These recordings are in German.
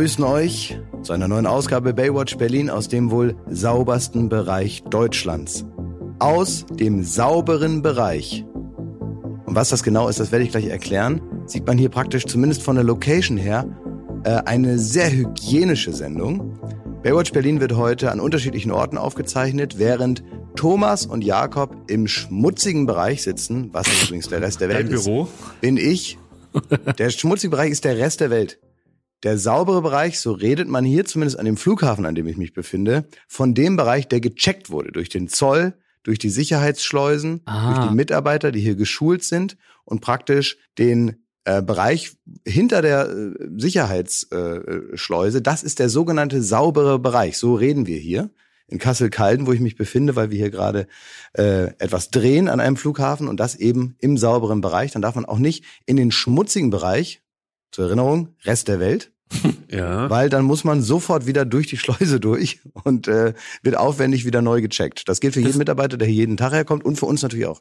Wir begrüßen euch zu einer neuen Ausgabe Baywatch Berlin aus dem wohl saubersten Bereich Deutschlands. Aus dem sauberen Bereich. Und was das genau ist, das werde ich gleich erklären. Sieht man hier praktisch zumindest von der Location her äh, eine sehr hygienische Sendung. Baywatch Berlin wird heute an unterschiedlichen Orten aufgezeichnet, während Thomas und Jakob im schmutzigen Bereich sitzen, was übrigens der Rest der Welt Dein ist. Büro? Bin ich. Der schmutzige Bereich ist der Rest der Welt. Der saubere Bereich, so redet man hier zumindest an dem Flughafen, an dem ich mich befinde, von dem Bereich, der gecheckt wurde durch den Zoll, durch die Sicherheitsschleusen, Ah. durch die Mitarbeiter, die hier geschult sind und praktisch den äh, Bereich hinter der äh, Sicherheitsschleuse, äh, Schleuse, das ist der sogenannte saubere Bereich. So reden wir hier in Kassel-Calden, wo ich mich befinde, weil wir hier gerade äh, etwas drehen an einem Flughafen und das eben im sauberen Bereich. Dann darf man auch nicht in den schmutzigen Bereich, zur Erinnerung, Rest der Welt, Ja. weil dann muss man sofort wieder durch die Schleuse durch und äh, wird aufwendig wieder neu gecheckt. Das gilt für jeden Mitarbeiter, der hier jeden Tag herkommt und für uns natürlich auch.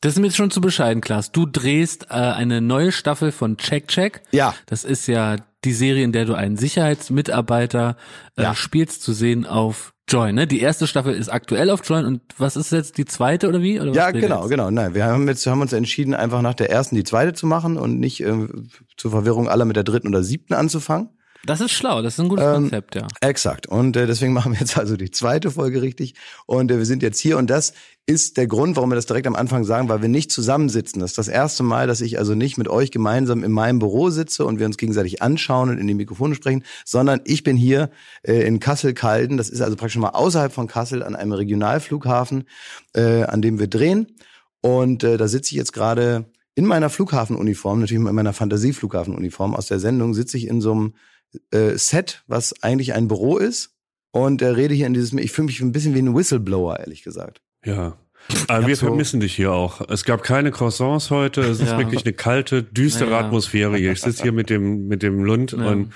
Das ist mir jetzt schon zu bescheiden, Klaas. Du drehst äh, eine neue Staffel von Check Check. Ja. Das ist ja die Serie, in der du einen Sicherheitsmitarbeiter äh, Ja. spielst, zu sehen auf Join. Ne? Die erste Staffel ist aktuell auf Join und was ist jetzt die zweite oder wie? Oder Ja, genau, jetzt? genau. Nein, wir haben jetzt haben uns entschieden, einfach nach der ersten die zweite zu machen und nicht äh, zur Verwirrung aller mit der dritten oder siebten anzufangen. Das ist schlau, das ist ein gutes Ähm, Konzept, ja. Exakt. Und äh, deswegen machen wir jetzt also die zweite Folge richtig. Und äh, wir sind jetzt hier und das ist der Grund, warum wir das direkt am Anfang sagen, weil wir nicht zusammensitzen. Das ist das erste Mal, dass ich also nicht mit euch gemeinsam in meinem Büro sitze und wir uns gegenseitig anschauen und in die Mikrofone sprechen, sondern ich bin hier äh, in Kassel-Calden. Das ist also praktisch mal außerhalb von Kassel an einem Regionalflughafen, äh, an dem wir drehen. Und äh, da sitze ich jetzt gerade in meiner Flughafenuniform, natürlich in meiner Fantasieflughafenuniform aus der Sendung, sitze ich in so einem äh, Set, was eigentlich ein Büro ist. Und äh, rede hier in dieses, ich fühle mich ein bisschen wie ein Whistleblower, ehrlich gesagt. Ja. Aber wir so- vermissen dich hier auch. Es gab keine Croissants heute. Es ist Ja. wirklich eine kalte, düstere Ja. Atmosphäre hier. Ich sitze hier mit dem, mit dem Lund Ja. und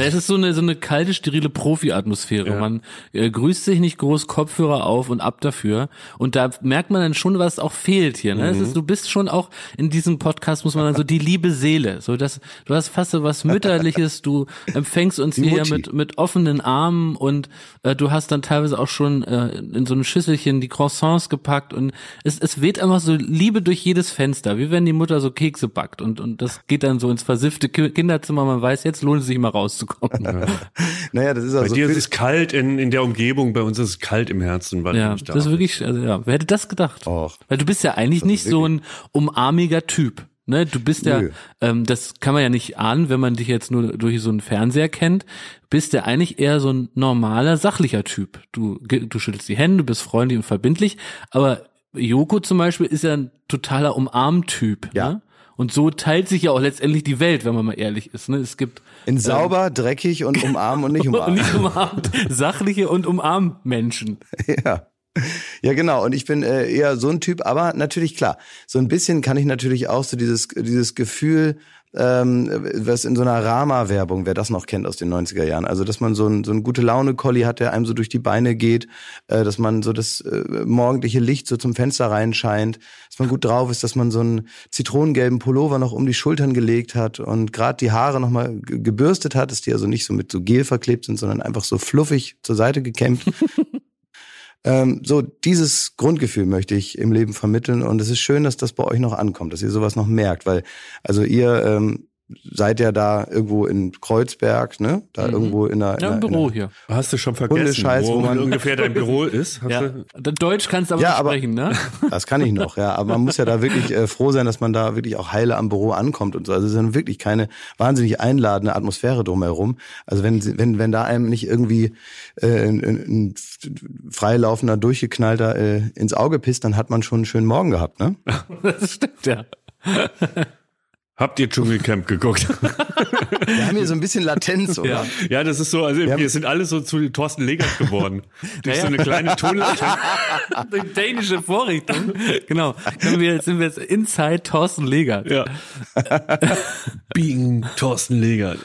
Es ist so eine so eine kalte, sterile Profi-Atmosphäre. Ja. Man äh, grüßt sich nicht groß, Kopfhörer auf und ab dafür. Und da merkt man dann schon, was auch fehlt hier. Ne? Es Mhm. ist, du bist schon auch in diesem Podcast muss man dann so die liebe Seele. So das, du hast fast so was mütterliches. Du empfängst uns Die hier Mutti. mit mit offenen Armen und äh, du hast dann teilweise auch schon äh, in so ein Schüsselchen die Croissants gepackt und es es weht einfach so Liebe durch jedes Fenster, wie wenn die Mutter so Kekse backt und und das geht dann so ins versiffte Ki- Kinderzimmer. Man weiß, jetzt lohnt es sich mal rauszukommen. Naja, das ist bei also dir für- ist es kalt in, in der Umgebung, bei uns ist es kalt im Herzen, weil du Ja, nicht da das ist wirklich, also ja, wer hätte das gedacht? Och. Weil du bist ja eigentlich nicht so ein umarmiger Typ. Ne, du bist ja, Nö. ähm, das kann man ja nicht ahnen, wenn man dich jetzt nur durch so einen Fernseher kennt, bist ja eigentlich eher so ein normaler, sachlicher Typ. Du, du schüttelst die Hände, du bist freundlich und verbindlich, aber Joko zum Beispiel ist ja ein totaler Umarmtyp. Ja. Ne? Und so teilt sich ja auch letztendlich die Welt, wenn man mal ehrlich ist. Ne? Es gibt in sauber, dreckig und umarmen und nicht und umarmen. nicht umarmt, sachliche und Umarmmenschen. Ja. Ja, genau. Und ich bin äh, eher so ein Typ, aber natürlich klar. So ein bisschen kann ich natürlich auch so dieses, dieses Gefühl, ähm, was in so einer Rama-Werbung, wer das noch kennt aus den 90er Jahren. Also, dass man so ein, so ein gute Laune-Colli hat, der einem so durch die Beine geht, äh, dass man so das äh, morgendliche Licht so zum Fenster reinscheint, dass man gut drauf ist, dass man so einen zitronengelben Pullover noch um die Schultern gelegt hat und gerade die Haare nochmal gebürstet hat, dass die also nicht so mit so Gel verklebt sind, sondern einfach so fluffig zur Seite gekämmt. Ähm, so dieses Grundgefühl möchte ich im Leben vermitteln und es ist schön, dass das bei euch noch ankommt, dass ihr sowas noch merkt, weil also ihr ähm, seid ja da irgendwo in Kreuzberg, ne? Da Mhm. irgendwo in einer, in Ja, im Büro in hier. Hast du schon vergessen, wo, wo man- ungefähr dein Büro ist? Hast Ja. du? Deutsch kannst du aber Ja, nicht aber- sprechen, ne? das kann ich noch, ja, aber man muss ja da wirklich äh, froh sein, dass man da wirklich auch heile am Büro ankommt und so. Also es ist dann wirklich keine wahnsinnig einladende Atmosphäre drumherum. Also wenn wenn wenn da einem nicht irgendwie äh, ein, ein, ein freilaufender, durchgeknallter äh, ins Auge pisst, dann hat man schon einen schönen Morgen gehabt, ne? Das stimmt, ja. Habt ihr Dschungelcamp geguckt? Wir haben hier so ein bisschen Latenz, oder? Ja. ja, das ist so, also haben- wir sind alle so zu Thorsten Legert geworden. Durch Ja, so eine kleine Tonlatenz. Die dänische Vorrichtung. Genau. Wir, sind wir jetzt inside Thorsten Legert. Ja. Bing, Thorsten Legert.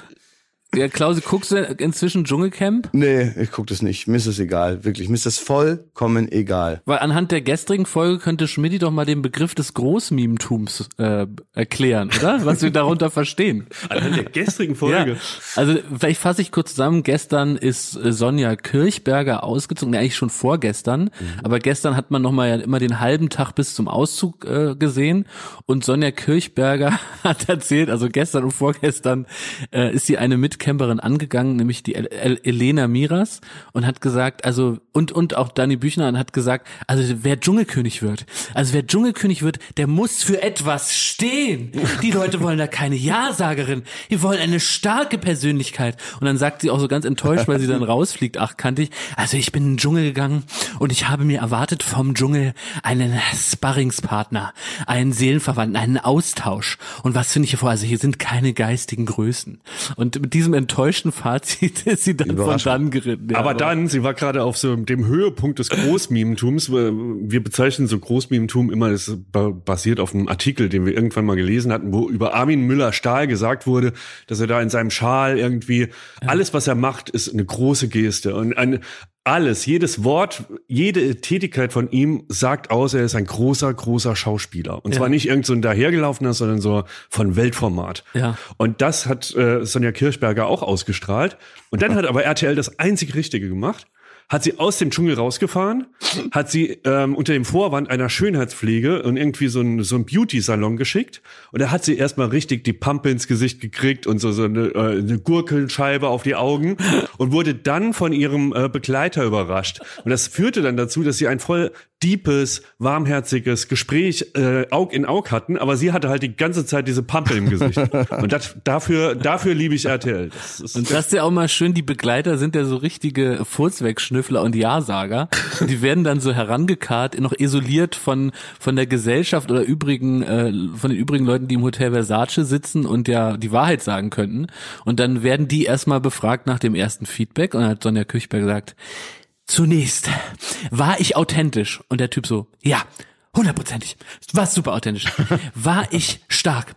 Ja, Klausi, guckst du inzwischen Dschungelcamp? Nee, ich guck das nicht. Mir ist es egal, wirklich. Mir ist das vollkommen egal. Weil anhand der gestrigen Folge könnte Schmidti doch mal den Begriff des Großmimentums äh, erklären, oder? Was wir darunter verstehen. Anhand der gestrigen Folge. Ja. Also vielleicht fasse ich kurz zusammen. Gestern ist äh, Sonja Kirchberger ausgezogen, nee, eigentlich schon vorgestern. Mhm. Aber gestern hat man noch mal ja immer den halben Tag bis zum Auszug äh, gesehen. Und Sonja Kirchberger hat erzählt, also gestern und vorgestern äh, ist sie eine mit Mitcamperin angegangen, nämlich die El El Elena Miras und hat gesagt, also und und auch Dani Büchner hat gesagt, also wer Dschungelkönig wird, also wer Dschungelkönig wird, der muss für etwas stehen. Die Leute wollen da keine Ja-Sagerin, die wollen eine starke Persönlichkeit. Und dann sagt sie auch so ganz enttäuscht, weil sie dann rausfliegt, ach kannte ich, also ich bin in den Dschungel gegangen und ich habe mir erwartet vom Dschungel einen Sparringspartner, einen Seelenverwandten, einen Austausch. Und was finde ich hier vor? Also hier sind keine geistigen Größen. Und mit diesem diesem enttäuschten Fazit ist sie dann von dann geritten. Ja, aber, aber, dann, sie war gerade auf so dem Höhepunkt des Großmimentums. Wir bezeichnen so Großmimentum immer, das basiert auf einem Artikel, den wir irgendwann mal gelesen hatten, wo über Armin Müller-Stahl gesagt wurde, dass er da in seinem Schal irgendwie ja. alles, was er macht, ist eine große Geste und eine, alles, jedes Wort, jede Tätigkeit von ihm sagt aus, er ist ein großer, großer Schauspieler. Und ja. zwar nicht irgend so ein dahergelaufener, sondern so von Weltformat. Ja. Und das hat äh, Sonja Kirchberger auch ausgestrahlt. Und dann hat aber RTL das einzig Richtige gemacht hat sie aus dem Dschungel rausgefahren, hat sie ähm, unter dem Vorwand einer Schönheitspflege und irgendwie so ein, so ein Beauty-Salon geschickt. Und da hat sie erstmal richtig die Pampe ins Gesicht gekriegt und so, so eine, äh, eine Gurkelscheibe auf die Augen und wurde dann von ihrem äh, Begleiter überrascht. Und das führte dann dazu, dass sie ein voll deepes, warmherziges Gespräch äh, Aug in Aug hatten, aber sie hatte halt die ganze Zeit diese Pampe im Gesicht. Und das, dafür, dafür liebe ich RTL. Das und das ist ja auch mal schön, die Begleiter sind ja so richtige Furzwegschnüffler und Ja-Sager. Die werden dann so herangekarrt, noch isoliert von, von der Gesellschaft oder übrigen, äh, von den übrigen Leuten, die im Hotel Versace sitzen und ja die Wahrheit sagen könnten. Und dann werden die erstmal befragt nach dem ersten Feedback und dann hat Sonja Küchberg gesagt, Zunächst war ich authentisch und der Typ so, ja, hundertprozentig, war super authentisch. War ich stark?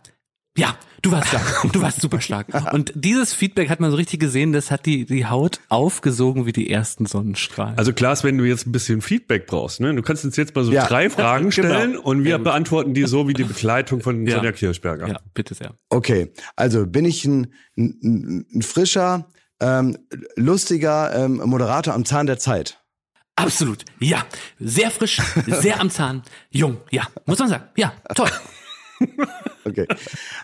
Ja, du warst stark, du warst super stark. Und dieses Feedback hat man so richtig gesehen, das hat die, die Haut aufgesogen wie die ersten Sonnenstrahlen. Also Klaas, wenn du jetzt ein bisschen Feedback brauchst, ne, du kannst uns jetzt mal so ja. drei Fragen genau. stellen genau. und wir ja, beantworten die so wie die Begleitung von ja. Sonja Kirchberger. Ja, bitte sehr. Okay, also bin ich ein, ein, ein frischer, ähm, lustiger ähm, Moderator am Zahn der Zeit. Absolut, ja. Sehr frisch, sehr am Zahn, jung, ja. Muss man sagen, ja, toll. okay.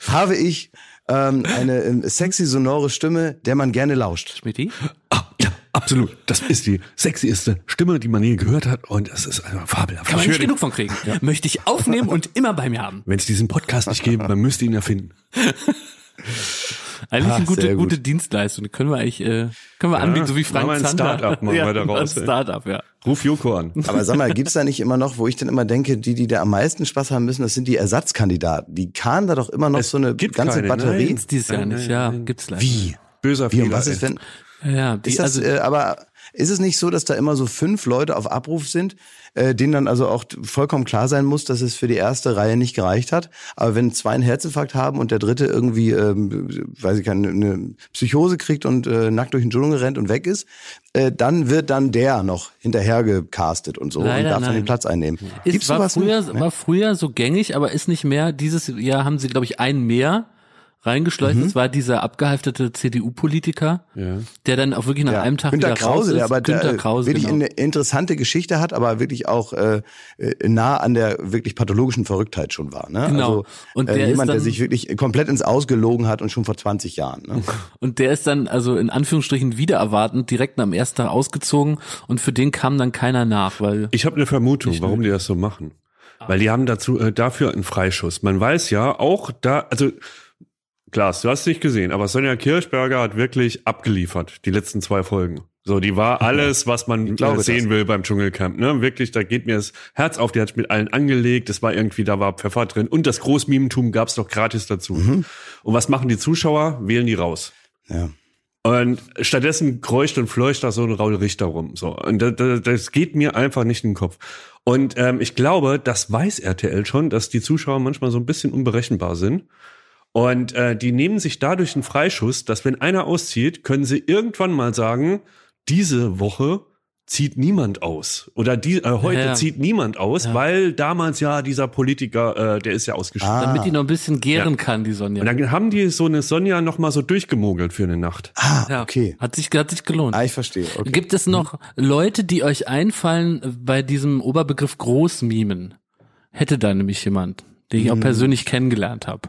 Habe ich ähm, eine ähm, sexy, sonore Stimme, der man gerne lauscht? Schmidti? Ah, ja, absolut. Das ist die sexieste Stimme, die man je gehört hat und es ist einfach fabelhaft. Kann man nicht genug von kriegen. Ja. Möchte ich aufnehmen und immer bei mir haben. Wenn es diesen Podcast nicht gäbe, man müsste ihn erfinden. Eigentlich Ach, eine gute, gute Dienstleistung. Die können wir eigentlich, äh, können wir ja, anbieten, so wie Frank ein Zander. Start-up machen ja, wir daraus. Ein Start-up, ja. Ruf Joko an. Aber sag mal, gibt's da nicht immer noch, wo ich dann immer denke, die, die da am meisten Spaß haben müssen, das sind die Ersatzkandidaten. Die kamen da doch immer noch es so eine ganze keine, Batterie. Nein, gibt's dieses Jahr nicht, ja. Gibt's leider. Wie? Böser Fehler. Wie, was ist denn? Ja, die, ist das, also, äh, aber ist es nicht so, dass da immer so fünf Leute auf Abruf sind, äh, denen dann also auch vollkommen klar sein muss, dass es für die erste Reihe nicht gereicht hat? Aber wenn zwei einen Herzinfarkt haben und der dritte irgendwie, ähm, weiß ich keine, eine Psychose kriegt und äh, nackt durch den Dschungel rennt und weg ist, äh, dann wird dann der noch hinterher gecastet und so Leider und darf nein. dann den Platz einnehmen. Ist, Gibt's war, früher, nicht? war früher so gängig, aber ist nicht mehr. Dieses Jahr haben sie, glaube ich, einen mehr reingeschleust. Mhm. Das war dieser abgehalftete CDU-Politiker, ja. der dann auch wirklich nach ja. einem Tag Günter wieder Krause, raus ist. Der aber Günter der, Krause, wirklich genau. eine interessante Geschichte hat, aber wirklich auch äh, äh, nah an der wirklich pathologischen Verrücktheit schon war. Ne? Genau. Also, und der äh, jemand, dann, der sich wirklich komplett ins Ausgelogen hat und schon vor 20 Jahren. Ne? Und der ist dann also in Anführungsstrichen wieder erwartend direkt am ersten Tag ausgezogen und für den kam dann keiner nach, weil ich habe eine Vermutung, warum die das so machen. Weil die haben dazu äh, dafür einen Freischuss. Man weiß ja auch da, also Klaas, du hast nicht gesehen, aber Sonja Kirchberger hat wirklich abgeliefert, die letzten zwei Folgen. So, die war alles, was man glaube, sehen das. will beim Dschungelcamp. Ne? Wirklich, da geht mir das Herz auf, die hat mit allen angelegt, es war irgendwie, da war Pfeffer drin und das Großmimentum gab's doch gratis dazu. Mhm. Und was machen die Zuschauer? Wählen die raus. Ja. Und stattdessen kreucht und fleucht da so ein Raul Richter rum. So. Und das, das geht mir einfach nicht in den Kopf. Und ähm, ich glaube, das weiß RTL schon, dass die Zuschauer manchmal so ein bisschen unberechenbar sind Und äh, die nehmen sich dadurch einen Freischuss, dass wenn einer auszieht, können sie irgendwann mal sagen, diese Woche zieht niemand aus. Oder die, äh, heute Ja, ja. zieht niemand aus, Ja. weil damals ja dieser Politiker, äh, der ist ja ausgeschieden. Ah. Damit die noch ein bisschen gären Ja. kann, die Sonja. Und dann haben die so eine Sonja noch mal so durchgemogelt für eine Nacht. Ah, ja. okay. Hat sich, hat sich gelohnt. Ah, ich verstehe. Okay. Gibt es noch Leute, die euch einfallen bei diesem Oberbegriff Großmimen? Hätte da nämlich jemand, den ich auch persönlich kennengelernt habe.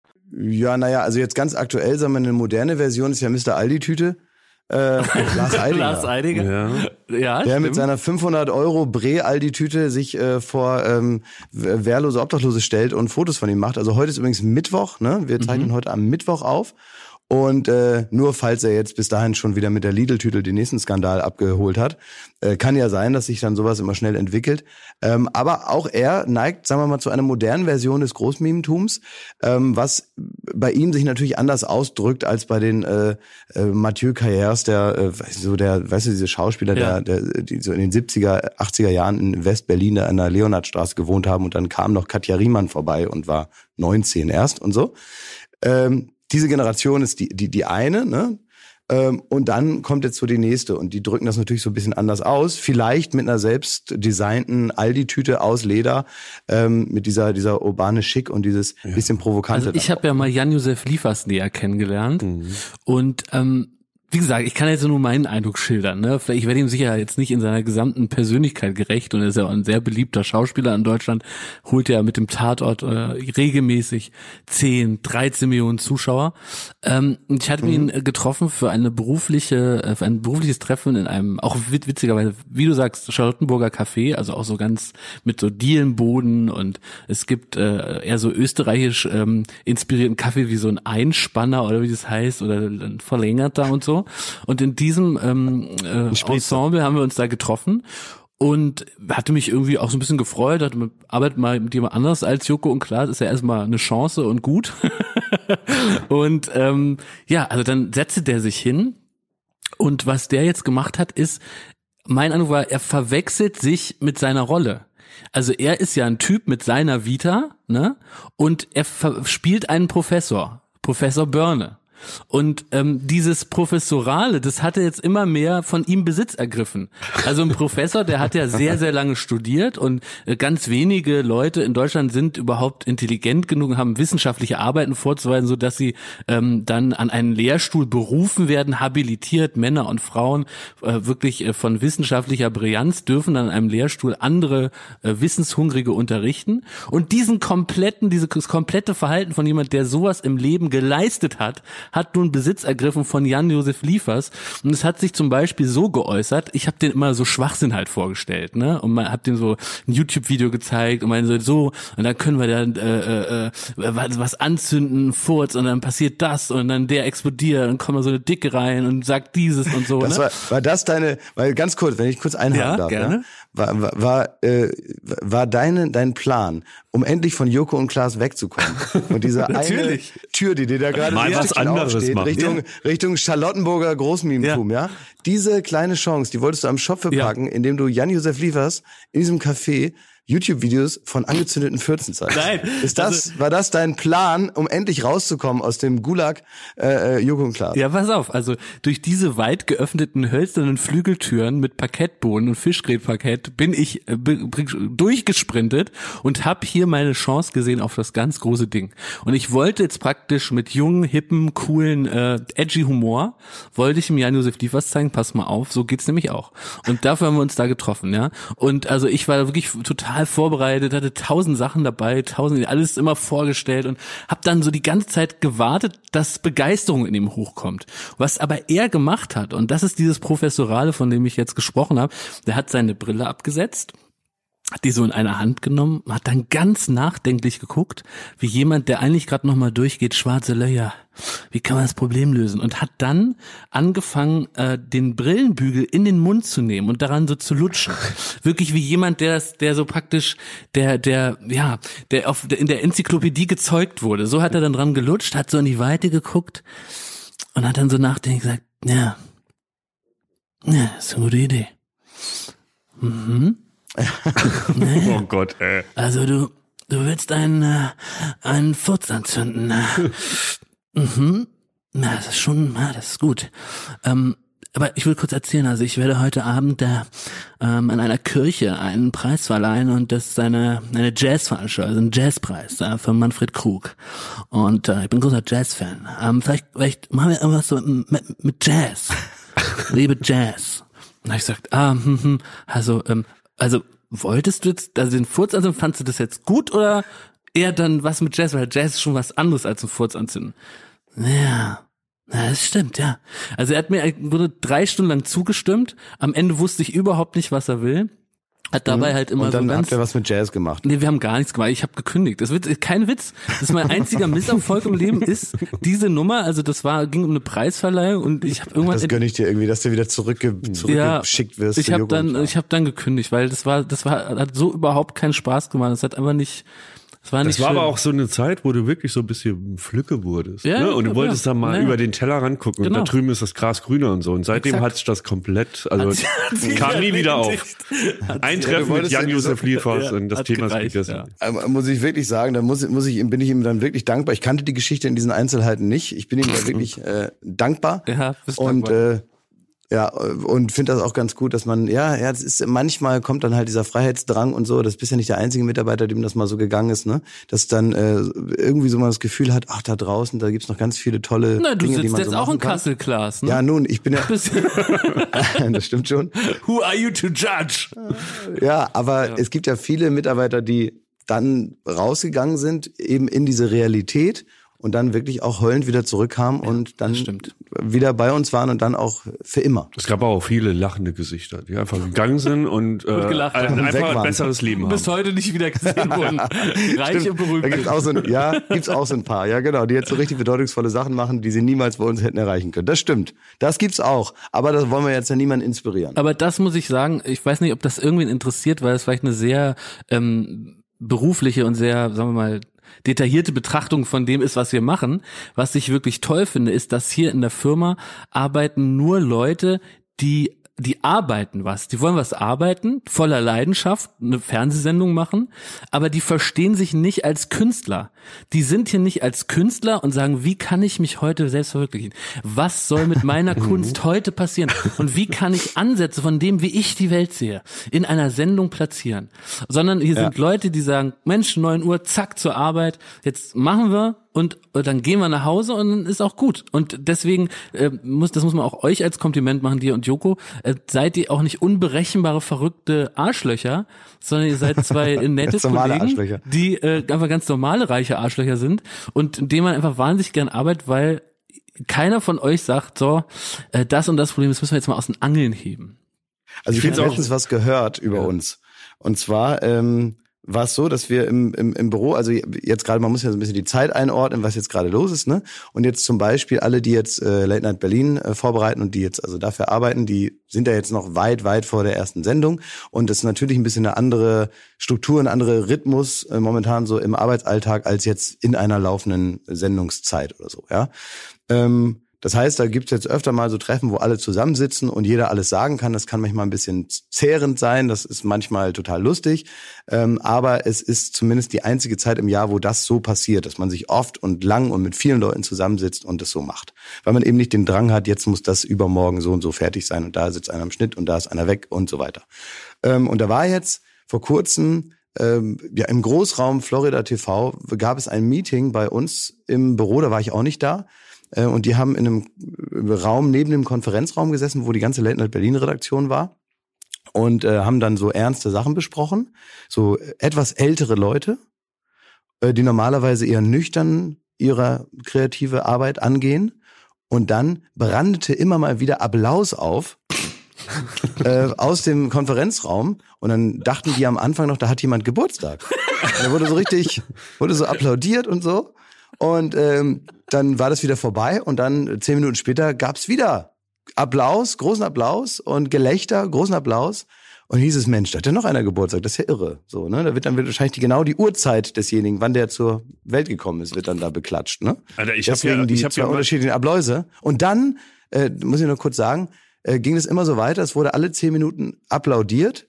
Ja, naja, also jetzt ganz aktuell, sagen wir, eine moderne Version ist ja Mr. Aldi-Tüte. Äh, Lars Eidinger. Lars Eidinger. Ja. Ja, Der stimmt. mit seiner 500 Euro Bre-Aldi-Tüte sich äh, vor ähm, wehrlose Obdachlose stellt und Fotos von ihm macht. Also heute ist übrigens Mittwoch, ne? Wir zeichnen heute am Mittwoch auf. Und äh, nur falls er jetzt bis dahin schon wieder mit der Lidl-Tüte den nächsten Skandal abgeholt hat, äh, kann ja sein, dass sich dann sowas immer schnell entwickelt. Ähm, aber auch er neigt, sagen wir mal, zu einer modernen Version des Großmimentums, ähm, was bei ihm sich natürlich anders ausdrückt als bei den äh, äh, Mathieu Carrières, der äh, so der, weißt du, diese Schauspieler, Ja. der, der, die so in den 70er, 80er Jahren in West-Berlin an der Leonhardstraße gewohnt haben und dann kam noch Katja Riemann vorbei und war 19 erst und so. Ähm, diese Generation ist die, die, die eine, ne? Ähm, und dann kommt jetzt so die nächste und die drücken das natürlich so ein bisschen anders aus. Vielleicht mit einer selbst designten Aldi-Tüte aus Leder, ähm, mit dieser, dieser urbane Schick und dieses bisschen provokante. Also ich habe ja mal Jan-Josef Liefers näher kennengelernt und ähm, wie gesagt, ich kann jetzt nur meinen Eindruck schildern. Ne? Vielleicht, ich werde ihm sicher jetzt nicht in seiner gesamten Persönlichkeit gerecht und er ist ja auch ein sehr beliebter Schauspieler in Deutschland, holt ja mit dem Tatort äh, regelmäßig 10, 13 Millionen Zuschauer. Ähm, ich hatte ihn äh, getroffen für eine berufliche, äh, für ein berufliches Treffen in einem, auch wit- witzigerweise, wie du sagst, Charlottenburger Café, also auch so ganz mit so Dielenboden und es gibt äh, eher so österreichisch ähm, inspirierten Kaffee wie so ein Einspanner oder wie das heißt oder ein verlängerter und so. Und in diesem ähm, äh, Ensemble haben wir uns da getroffen und hatte mich irgendwie auch so ein bisschen gefreut, hatte mit, arbeitet mal mit jemand anders als Joko und Klaas, ist ja erstmal eine Chance und gut. und ähm, ja, also dann setzte der sich hin und was der jetzt gemacht hat, ist, mein Eindruck war, er verwechselt sich mit seiner Rolle. Also er ist ja ein Typ mit seiner Vita, ne? Und er spielt einen Professor, Professor Börne. Und ähm, dieses Professorale, das hatte jetzt immer mehr von ihm Besitz ergriffen. Also ein Professor, der hat ja sehr, sehr lange studiert und äh, ganz wenige Leute in Deutschland sind überhaupt intelligent genug und haben wissenschaftliche Arbeiten vorzuweisen, so dass sie ähm, dann an einen Lehrstuhl berufen werden, habilitiert, Männer und Frauen äh, wirklich äh, von wissenschaftlicher Brillanz dürfen dann an einem Lehrstuhl andere äh, Wissenshungrige unterrichten. Und diesen kompletten, dieses komplette Verhalten von jemand, der sowas im Leben geleistet hat, hat nun Besitz ergriffen von Jan-Josef Liefers. Und es hat sich zum Beispiel so geäußert, ich habe den immer so Schwachsinn halt vorgestellt, ne? Und man hat den so ein YouTube-Video gezeigt und man so, so, und dann können wir dann äh, äh, äh, was, was anzünden, Furz, und dann passiert das und dann der explodiert und kommt da so eine Dicke rein und sagt dieses und so. Das ne? war, war das deine, weil ganz kurz, wenn ich kurz einhaken Ja, darf, gerne. Ja, war, war, war, äh, war deine, dein Plan, um endlich von Joko und Klaas wegzukommen und diese eine Natürlich. Tür, die dir da gerade Mal was anderes aufsteht, machen. Richtung, Richtung Charlottenburger Großmimtum, ja. Diese kleine Chance, die wolltest du am Schopfe Ja. packen, indem du Jan-Josef Liefers in diesem Café YouTube-Videos von angezündeten Fürzen zeigst. Nein, Ist das, also- war das dein Plan, um endlich rauszukommen aus dem Gulag äh, Joko und Klaas? Ja, pass auf, also durch diese weit geöffneten hölzernen Flügeltüren mit Parkettboden und Fischgrätparkett bin ich äh, durchgesprintet und habe hier meine Chance gesehen auf das ganz große Ding. Und ich wollte jetzt praktisch mit jungen, hippen, coolen, äh, edgy Humor, wollte ich ihm Jan-Josef Liefers zeigen, pass mal auf, so geht's nämlich auch. Und dafür haben wir uns da getroffen, ja. Und also ich war wirklich total vorbereitet, hatte tausend Sachen dabei, tausend, alles immer vorgestellt und habe dann so die ganze Zeit gewartet, dass Begeisterung in ihm hochkommt. Was aber er gemacht hat, und das ist dieses Professorale, von dem ich jetzt gesprochen habe, der hat seine Brille abgesetzt, hat die so in einer Hand genommen, hat dann ganz nachdenklich geguckt, wie jemand, der eigentlich gerade nochmal durchgeht, schwarze Löcher. Wie kann man das Problem lösen? Und hat dann angefangen, äh, den Brillenbügel in den Mund zu nehmen und daran so zu lutschen. Wirklich wie jemand, der das, der so praktisch, der, der, ja, der auf, der in der Enzyklopädie gezeugt wurde. So hat er dann dran gelutscht, hat so in die Weite geguckt und hat dann so nachdenklich gesagt, ja, ja, ist eine gute Idee. Mhm. Oh Gott, ey. Also du, du willst einen, äh, einen Furz anzünden. äh. mhm. Na, das ist schon, na, das ist gut. Ähm, aber ich will kurz erzählen, also ich werde heute Abend äh, ähm, an einer Kirche einen Preis verleihen und das ist eine, eine Jazzveranstaltung, also ein Jazzpreis äh, von Manfred Krug. Und äh, ich bin großer Jazzfan. Ähm, vielleicht, vielleicht machen wir irgendwas so mit, mit Jazz. Liebe Jazz. Und da hab ich gesagt, ah, hm, hm, also, ähm, also wolltest du jetzt, also den Furz anzünden, fandst du das jetzt gut oder eher dann was mit Jazz, weil Jazz ist schon was anderes als ein Furz anzünden. Ja, das stimmt, ja. Also er hat mir wurde drei Stunden lang zugestimmt. Am Ende wusste ich überhaupt nicht, was er will. Hat dabei halt immer Mhm. Und dann so ganz habt ihr was mit Jazz gemacht. Nee, wir haben gar nichts gemacht. Ich habe gekündigt. Das wird kein Witz. Das ist mein einziger Misserfolg im Leben ist diese Nummer. Also das war ging um eine Preisverleihung und ich habe irgendwann Das gönne ich dir irgendwie, dass du wieder zurückge zurückgeschickt wirst. ich zu habe dann ich habe dann gekündigt, weil das war das war hat so überhaupt keinen Spaß gemacht. Das hat einfach nicht das war Das nicht war schön. aber auch so eine Zeit, wo du wirklich so ein bisschen Flücke wurdest. Ja, ne? Und du wolltest ja. da mal Ja. über den Teller rangucken. Und Genau. da drüben ist das Gras grüner und so. Und seitdem Exakt. hat sich das komplett, also Hat sie- hat sie kam nie wieder auf. Ein Treffen mit Jan-Josef Liefers Ja, und das Thema ist gereicht, gegessen. ja. Aber muss ich wirklich sagen, da muss, muss ich, bin ich ihm dann wirklich dankbar. Ich kannte die Geschichte in diesen Einzelheiten nicht. Ich bin ihm da wirklich äh, dankbar. Ja, bist und dankbar. äh, ja, und finde das auch ganz gut, dass man, ja, ja, das ist manchmal kommt dann halt dieser Freiheitsdrang und so. Das bist ja nicht der einzige Mitarbeiter, dem das mal so gegangen ist, ne? Dass dann äh, irgendwie so man das Gefühl hat, ach, da draußen, da gibt's noch ganz viele tolle Na, du Dinge, die sitzt man jetzt so auch in. Kassel, Klaas. Ne? Ja, nun, ich bin ja, das stimmt schon. Who are you to judge? Ja, aber es gibt ja viele Mitarbeiter, die dann rausgegangen sind, eben in diese Realität und dann wirklich auch heulend wieder zurückkamen und dann stimmt. wieder bei uns waren und dann auch für immer. Es gab auch viele lachende Gesichter, die einfach gegangen sind und, äh, gelacht haben. ein- Und einfach ein besseres Leben haben. bis heute nicht wieder gesehen wurden. Reich und Da berühmt. gibt's auch so ein, ja, gibt's auch so ein paar, ja genau, die jetzt so richtig bedeutungsvolle Sachen machen, die sie niemals bei uns hätten erreichen können. Das stimmt. Das gibt's auch. Aber das wollen wir jetzt ja niemanden inspirieren. Aber das muss ich sagen, ich weiß nicht, ob das irgendwen interessiert, weil es vielleicht eine sehr ähm, berufliche und sehr, sagen wir mal, detaillierte Betrachtung von dem ist, was wir machen. Was ich wirklich toll finde, ist, dass hier in der Firma arbeiten nur Leute, die die arbeiten was, die wollen was arbeiten, voller Leidenschaft, eine Fernsehsendung machen, aber die verstehen sich nicht als Künstler. Die sind hier nicht als Künstler und sagen, wie kann ich mich heute selbst verwirklichen? Was soll mit meiner Kunst heute passieren? Und wie kann ich Ansätze von dem, wie ich die Welt sehe, in einer Sendung platzieren? Sondern hier sind Leute, die sagen, Mensch, 9 Uhr, zack, zur Arbeit, jetzt machen wir und dann gehen wir nach Hause und dann ist auch gut. Und deswegen äh, muss, das muss man auch euch als Kompliment machen, dir und Joko, äh, seid ihr auch nicht unberechenbare, verrückte Arschlöcher, sondern ihr seid zwei nette Kollegen, Arschlöcher. die äh, einfach ganz normale, reiche Arschlöcher sind und in denen man einfach wahnsinnig gern arbeitet, weil keiner von euch sagt, so, äh, das und das Problem, das müssen wir jetzt mal aus den Angeln heben. Also ich habe auch- letztens was gehört über uns. Und zwar ähm, war es so, dass wir im, im, im Büro, also jetzt gerade, man muss ja so ein bisschen die Zeit einordnen, was jetzt gerade los ist, ne? Und jetzt zum Beispiel alle, die jetzt äh, Late Night Berlin äh, vorbereiten und die jetzt also dafür arbeiten, die sind ja jetzt noch weit, weit vor der ersten Sendung. Und das ist natürlich ein bisschen eine andere Struktur, ein anderer Rhythmus äh, momentan so im Arbeitsalltag als jetzt in einer laufenden Sendungszeit oder so, ja. Ähm, das heißt, da gibt's jetzt öfter mal so Treffen, wo alle zusammensitzen und jeder alles sagen kann. Das kann manchmal ein bisschen zehrend sein, das ist manchmal total lustig. Ähm, aber es ist zumindest die einzige Zeit im Jahr, wo das so passiert, dass man sich oft und lang und mit vielen Leuten zusammensitzt und das so macht. Weil man eben nicht den Drang hat, jetzt muss das übermorgen so und so fertig sein und da sitzt einer am Schnitt und da ist einer weg und so weiter. Ähm, und da war jetzt vor kurzem ähm, ja, im Großraum Florida TV gab es ein Meeting bei uns im Büro, da war ich auch nicht da. Äh, und die haben in einem Raum neben dem Konferenzraum gesessen, wo die ganze Late Night Berlin Redaktion war. Und äh, haben dann so ernste Sachen besprochen. So etwas ältere Leute, äh, die normalerweise eher nüchtern ihre kreative Arbeit angehen. Und dann brandete immer mal wieder Applaus auf äh, aus dem Konferenzraum und dann dachten die am Anfang noch, da hat jemand Geburtstag. Und da wurde so richtig, wurde so applaudiert und so. Und ähm, dann war das wieder vorbei und dann zehn Minuten später gab's wieder Applaus, großen Applaus und Gelächter, großen Applaus. Und hieß es, Mensch, da hat ja noch einer Geburtstag, das ist ja irre. So, ne? Da wird dann wahrscheinlich die, genau die Uhrzeit desjenigen, wann der zur Welt gekommen ist, wird dann da beklatscht. Ne? Alter, ich hab Deswegen ja- die ich hab zwei ja unterschiedlichen Appläuse. Und dann, äh, muss ich nur kurz sagen, äh, ging es immer so weiter. Es wurde alle zehn Minuten applaudiert.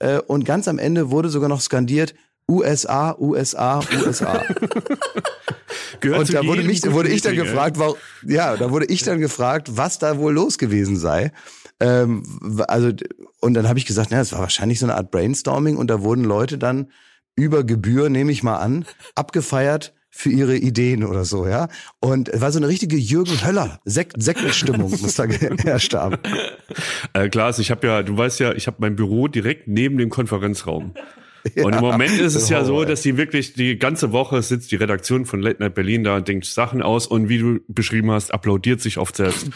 Äh, und ganz am Ende wurde sogar noch skandiert, USA, USA, USA. Gehört Und zu da wurde, mich, wurde ich dann gefragt, warum, ja, da wurde ich dann gefragt, was da wohl los gewesen sei. Ähm, also, und dann habe ich gesagt, na, es war wahrscheinlich so eine Art Brainstorming und da wurden Leute dann über Gebühr, nehme ich mal an, abgefeiert für ihre Ideen oder so, ja. Und es war so eine richtige Jürgen Höller Sektstimmung muss da geherrscht haben. Äh, Klaas, ich habe ja, du weißt ja, ich habe mein Büro direkt neben dem Konferenzraum. Und im Moment ist es ja so, dass die wirklich die ganze Woche sitzt die Redaktion von Late Night Berlin da und denkt Sachen aus und wie du beschrieben hast, applaudiert sich oft selbst.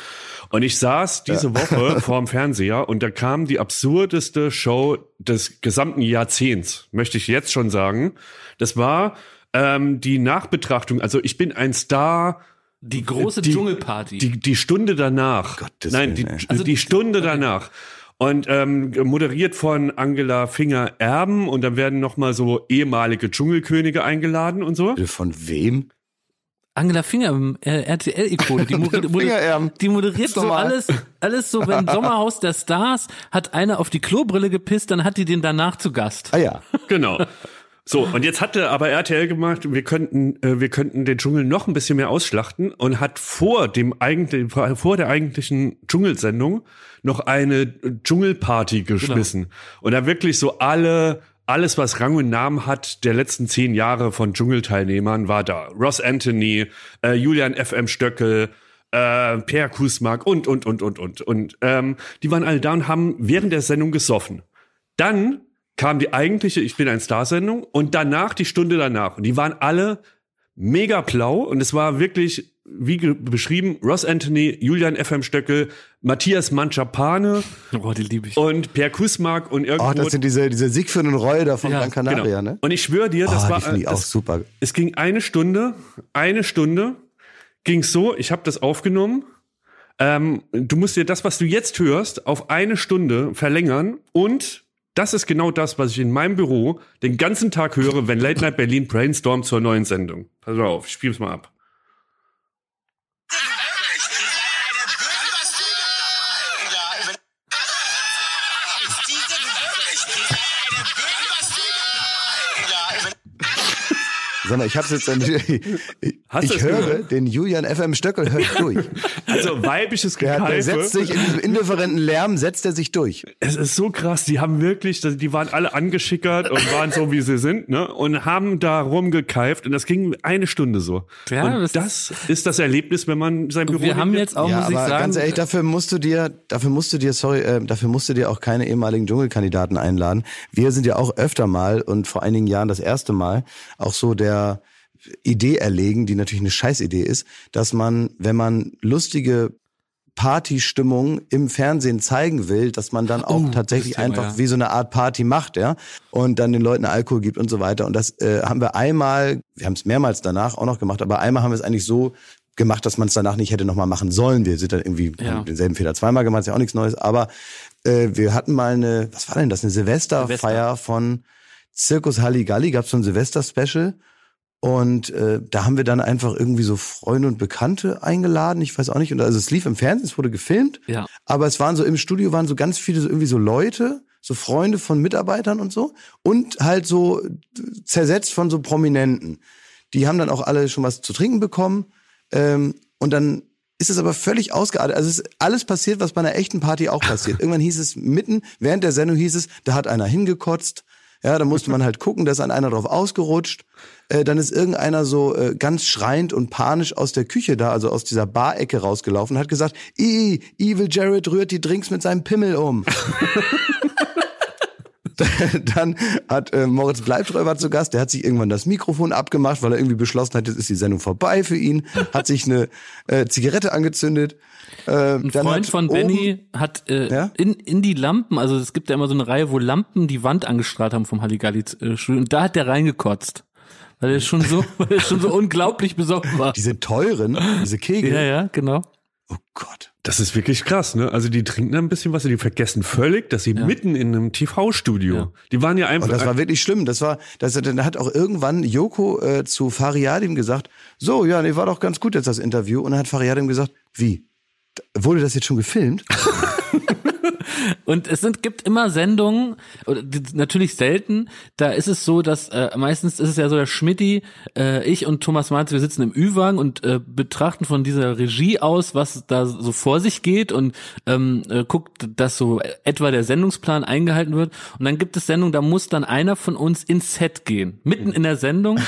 Und ich saß diese Woche vorm Fernseher und da kam die absurdeste Show des gesamten Jahrzehnts, möchte ich jetzt schon sagen. Das war ähm, die Nachbetrachtung. Also ich bin ein Star. Die große Die- Dschungelparty. Die, die Stunde danach. Gottes Nein, die, Willen. Also die Stunde danach. Und ähm, moderiert von Angela Finger Erben und dann werden nochmal so ehemalige Dschungelkönige eingeladen und so. Von wem? Angela Finger, äh, RTL-Ikone, die, moder- die moderiert so alles, alles so, wenn Sommerhaus der Stars hat einer auf die Klobrille gepisst, dann hat die den danach zu Gast. Ah ja. Genau. So, und jetzt hatte aber RTL gemacht, wir könnten, äh, wir könnten den Dschungel noch ein bisschen mehr ausschlachten und hat vor dem eigentlichen, vor der eigentlichen Dschungelsendung noch eine Dschungelparty geschmissen. Und da wirklich so alle, alles, was Rang und Namen hat, der letzten zehn Jahre von Dschungelteilnehmern war da. Ross Anthony, äh, Julian FM Stöckel, äh, Per Kusmark und, und, und, und, und. Und ähm, die waren alle da und haben während der Sendung gesoffen. Dann kam die eigentliche Ich bin ein Star-Sendung und danach die Stunde danach. Und die waren alle mega blau und es war wirklich, wie beschrieben, Ross Anthony, Julian FM Stöckel, Matthias Manchapane Oh, die liebe ich. und Per Kusmark und irgendwo. Oh, das sind diese, diese Siegfried und Reue da von Ja, Gran Canaria, ne? Und ich schwöre dir, das oh, war die ich auch das, super. es ging eine Stunde, eine Stunde ging's so, ich habe das aufgenommen. Ähm, du musst dir das, was du jetzt hörst, auf eine Stunde verlängern und das ist genau das, was ich in meinem Büro den ganzen Tag höre, wenn Late Night Berlin brainstormt zur neuen Sendung. Pass auf, ich spiel's mal ab. Sag mal, ich hab's jetzt dann, ich, ich höre gehört? den Julian FM Stöckel hört durch. Also weibliches Der, der setzt sich Gekeife. in diesem indifferenten Lärm, setzt er sich durch. Es ist so krass, die haben wirklich, die waren alle angeschickert und waren so, wie sie sind, ne? Und haben da rumgekeift und das ging eine Stunde so. Ja, und das- das, ist das Erlebnis, wenn man sein Büro Wir haben jetzt auch, ja, muss ich aber sagen, ganz ehrlich, dafür musst du dir, dafür musst du dir, sorry, äh, dafür musst du dir auch keine ehemaligen Dschungelkandidaten einladen. Wir sind ja auch öfter mal und vor einigen Jahren das erste Mal auch so der Idee erlegen, die natürlich eine Scheißidee ist, dass man, wenn man lustige Partystimmung im Fernsehen zeigen will, dass man dann auch Oh, tatsächlich Thema, einfach ja. wie so eine Art Party macht, ja, und dann den Leuten Alkohol gibt und so weiter. Und das äh, haben wir einmal, wir haben es mehrmals danach auch noch gemacht, aber einmal haben wir es eigentlich so gemacht, dass man es danach nicht hätte nochmal machen sollen. Wir sind dann irgendwie Ja. denselben Fehler zweimal gemacht, ist ja auch nichts Neues, aber äh, wir hatten mal eine, was war denn das, eine Silvesterfeier von Zirkus Halligalli, gab es so ein Silvester-Special und äh, da haben wir dann einfach irgendwie so Freunde und Bekannte eingeladen, ich weiß auch nicht. Und also es lief im Fernsehen, es wurde gefilmt, Ja. aber es waren so im Studio waren so ganz viele so irgendwie so Leute, so Freunde von Mitarbeitern und so und halt so zersetzt von so Prominenten. Die haben dann auch alle schon was zu trinken bekommen ähm, und dann ist es aber völlig ausgeartet. Also es ist alles passiert, was bei einer echten Party auch passiert. Irgendwann hieß es mitten, während der Sendung hieß es, da hat einer hingekotzt. Ja, da musste man halt gucken, da ist an einer drauf ausgerutscht. Äh, dann ist irgendeiner so äh, ganz schreiend und panisch aus der Küche da, also aus dieser Barecke rausgelaufen hat gesagt, Evil Jared rührt die Drinks mit seinem Pimmel um. dann hat äh, Moritz Bleibtreuber zu Gast, der hat sich irgendwann das Mikrofon abgemacht, weil er irgendwie beschlossen hat, jetzt ist die Sendung vorbei für ihn, hat sich eine äh, Zigarette angezündet. Äh, Ein Freund von Benny hat äh, Ja? in, in die Lampen, also es gibt ja immer so eine Reihe, wo Lampen die Wand angestrahlt haben vom Halligalli-Studio und da hat der reingekotzt. Weil er schon so, weil er schon so unglaublich besoffen war. Diese teuren, diese Kegel. Ja, ja, genau. Oh Gott. Das ist wirklich krass, ne? Also die trinken da ein bisschen was, die vergessen völlig, dass sie mitten in einem TV-Studio, Ja. die waren ja einfach. Und das war wirklich schlimm. Das war, das, dann hat auch irgendwann Joko äh, zu Fariadim gesagt, so, ja, nee, war doch ganz gut jetzt das Interview. Und dann hat Fariadim gesagt, wie? Wurde das jetzt schon gefilmt? Und es sind, gibt immer Sendungen, natürlich selten, da ist es so, dass äh, meistens ist es ja so, der Schmidti, äh, ich und Thomas Marz, wir sitzen im Ü-Wagen und äh, betrachten von dieser Regie aus, was da so vor sich geht und ähm, äh, guckt, dass so etwa der Sendungsplan eingehalten wird. Und dann gibt es Sendungen, da muss dann einer von uns ins Set gehen, mitten in der Sendung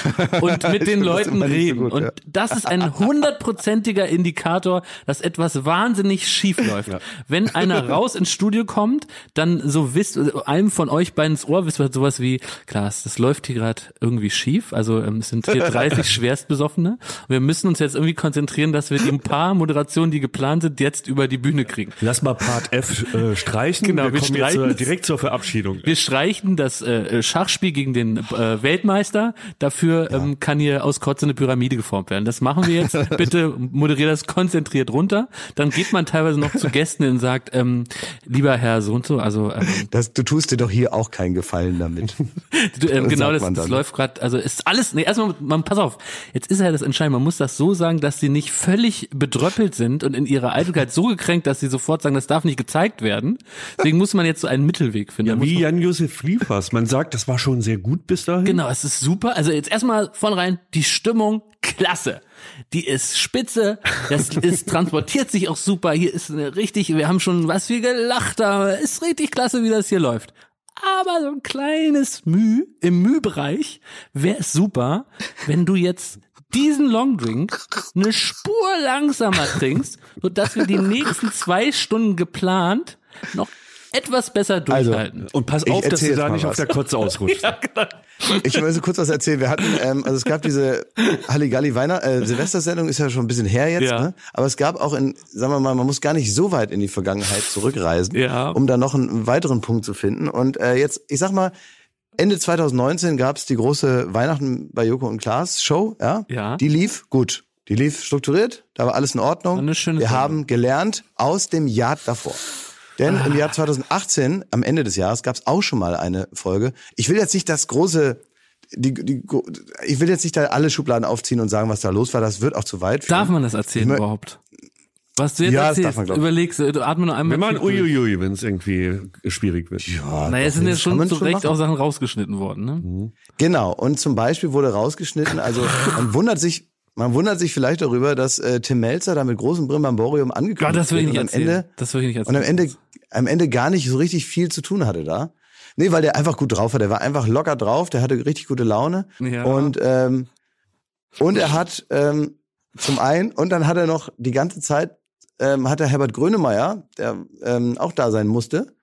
und mit den Leuten nicht so reden. gut, und ja. das ist ein hundertprozentiger Indikator, dass etwas wahnsinnig schief läuft. Wenn einer raus ins Studio kommt, dann so wisst, also einem von euch beiden ins Ohr wisst ihr sowas wie, Klaas, das läuft hier gerade irgendwie schief. Also ähm, es sind hier 30 Schwerstbesoffene. Wir müssen uns jetzt irgendwie konzentrieren, dass wir die ein paar Moderationen, die geplant sind, jetzt über die Bühne kriegen. Lass mal Part F äh, streichen. Genau, wir wir kommen streichen jetzt äh, direkt zur Verabschiedung. Wir streichen das äh, Schachspiel gegen den äh, Weltmeister. Dafür ähm, kann hier aus Kotze eine Pyramide geformt werden. Das machen wir jetzt. Bitte moderiere das konzentriert runter. Dann geht man teilweise noch zu Gästen und sagt, ähm, lieber Herr so und so, also ähm, Das, du tust dir doch hier auch keinen Gefallen damit. du, ähm, genau das, das läuft gerade, also ist alles, nee, erstmal, man, pass auf, jetzt ist ja das Entscheidende, man muss das so sagen, dass sie nicht völlig bedröppelt sind und in ihrer Eitelkeit so gekränkt, dass sie sofort sagen, das darf nicht gezeigt werden. Deswegen muss man jetzt so einen Mittelweg finden. Ja, wie Jan-Josef Liefers. Man sagt, das war schon sehr gut bis dahin. Genau, es ist super. Also jetzt erstmal von rein, die Stimmung, klasse. Die ist spitze, das ist, transportiert sich auch super. Hier ist eine richtig, wir haben schon was wir gelacht haben. Ist richtig klasse, wie das hier läuft. Aber so ein kleines Müh im Mühbereich wäre es super, wenn du jetzt diesen Longdrink eine Spur langsamer trinkst, sodass wir die nächsten zwei Stunden geplant noch etwas besser Also, durchhalten. Und pass Ich auf, dass du da nicht auf was. der Kotze ausrutschst. Ich will so kurz was erzählen. Wir hatten, ähm, also es gab diese Halligalli Weihnacht, äh, Silvestersendung ist ja schon ein bisschen her jetzt, Ja. ne? Aber es gab auch in, sagen wir mal, man muss gar nicht so weit in die Vergangenheit zurückreisen, Ja. um da noch einen weiteren Punkt zu finden. Und äh, jetzt, ich sag mal, Ende 2019 gab's die große Weihnachten bei Joko und Klaas Show, ja? Ja. Die lief gut. Die lief strukturiert, da war alles in Ordnung. Eine schöne Wir Sendung. haben gelernt aus dem Jahr davor. Denn im Jahr 2018, am Ende des Jahres, gab es auch schon mal eine Folge. Ich will jetzt nicht das große, die, die, ich will jetzt nicht da alle Schubladen aufziehen und sagen, was da los war. Das wird auch zu weit. Darf man das erzählen Ich überhaupt? Was du jetzt Ja, das erzählst, man, überlegst du, atme noch einmal. Wir machen uiuiui, wenn es irgendwie schwierig wird. Ja, Naja, es sind ja schon zu Recht auch Sachen rausgeschnitten worden, ne? Genau. Und zum Beispiel wurde rausgeschnitten, also man wundert sich, man wundert sich vielleicht darüber, dass äh, Tim Melzer da mit großem Brimbamborium angekündigt Gott, das will ich nicht und erzählen. Ende das will ich nicht und erzählen. am Ende, am Ende gar nicht so richtig viel zu tun hatte da. Nee, weil der einfach gut drauf war. Der war einfach locker drauf, der hatte richtig gute Laune. Ja. Und, ähm, und er hat ähm, zum einen, und dann hat er noch die ganze Zeit, ähm, hat er Herbert Grönemeyer, der ähm, auch da sein musste,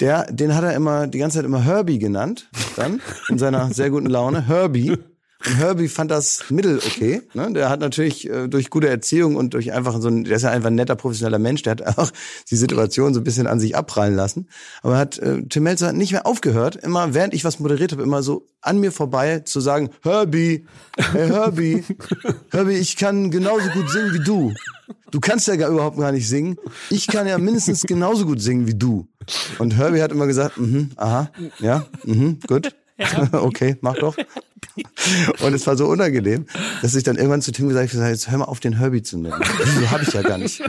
der, den hat er immer, die ganze Zeit immer Herbie genannt, dann, in seiner sehr guten Laune, Herbie. Herbie fand das mittel okay. Ne? Der hat natürlich äh, durch gute Erziehung und durch einfach so ein, der ist ja einfach ein netter, professioneller Mensch, der hat auch die Situation so ein bisschen an sich abprallen lassen. Aber hat äh, Tim Melzer nicht mehr aufgehört, immer während ich was moderiert habe, immer so an mir vorbei zu sagen, Herbie, hey Herbie, Herbie, ich kann genauso gut singen wie du. Du kannst ja gar überhaupt gar nicht singen. Ich kann ja mindestens genauso gut singen wie du. Und Herbie hat immer gesagt, mhm, aha, ja, mhm, gut. okay, mach doch. Und es war so unangenehm, dass ich dann irgendwann zu Tim gesagt habe, jetzt hör mal auf, den Herbie zu nennen. Wieso habe ich ja gar nicht.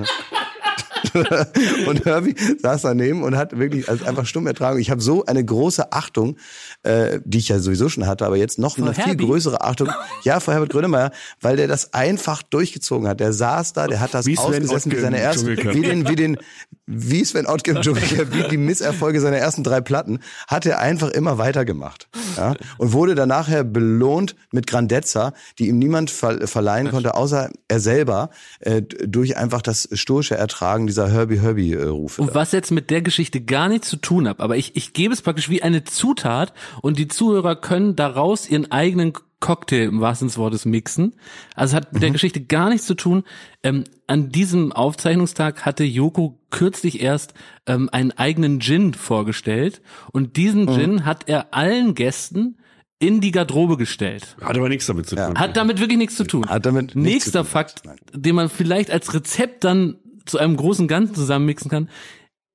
und Herbie saß daneben und hat wirklich also einfach stumm ertragen. Ich habe so eine große Achtung, äh, die ich ja sowieso schon hatte, aber jetzt noch eine viel Herbie? größere Achtung. Ja, vor Herbert Grönemeyer, weil der das einfach durchgezogen hat. Der saß da, der hat das Wie ausgesessen wie seine ersten, wie den, wie den, wie Sven Dschungelcamp, wie die Misserfolge seiner ersten drei Platten, hat er einfach immer weitergemacht. Ja? Und wurde dann nachher belohnt mit Grandezza, die ihm niemand ver verleihen konnte, außer er selber, äh, durch einfach das stoische Ertragen dieser Herbie-Herbie-Rufe. Und was jetzt mit der Geschichte gar nichts zu tun hat, aber ich, ich gebe es praktisch wie eine Zutat und die Zuhörer können daraus ihren eigenen Cocktail im wahrsten Sinne des Wortes mixen. Also es hat mit der Geschichte gar nichts zu tun. Ähm, an diesem Aufzeichnungstag hatte Joko kürzlich erst ähm, einen eigenen Gin vorgestellt und diesen Gin hat er allen Gästen in die Garderobe gestellt. Hat aber nichts damit zu tun. Hat damit wirklich nichts zu tun. Hat damit nichts Nächster zu tun. Fakt, den man vielleicht als Rezept dann zu einem großen Ganzen zusammenmixen kann.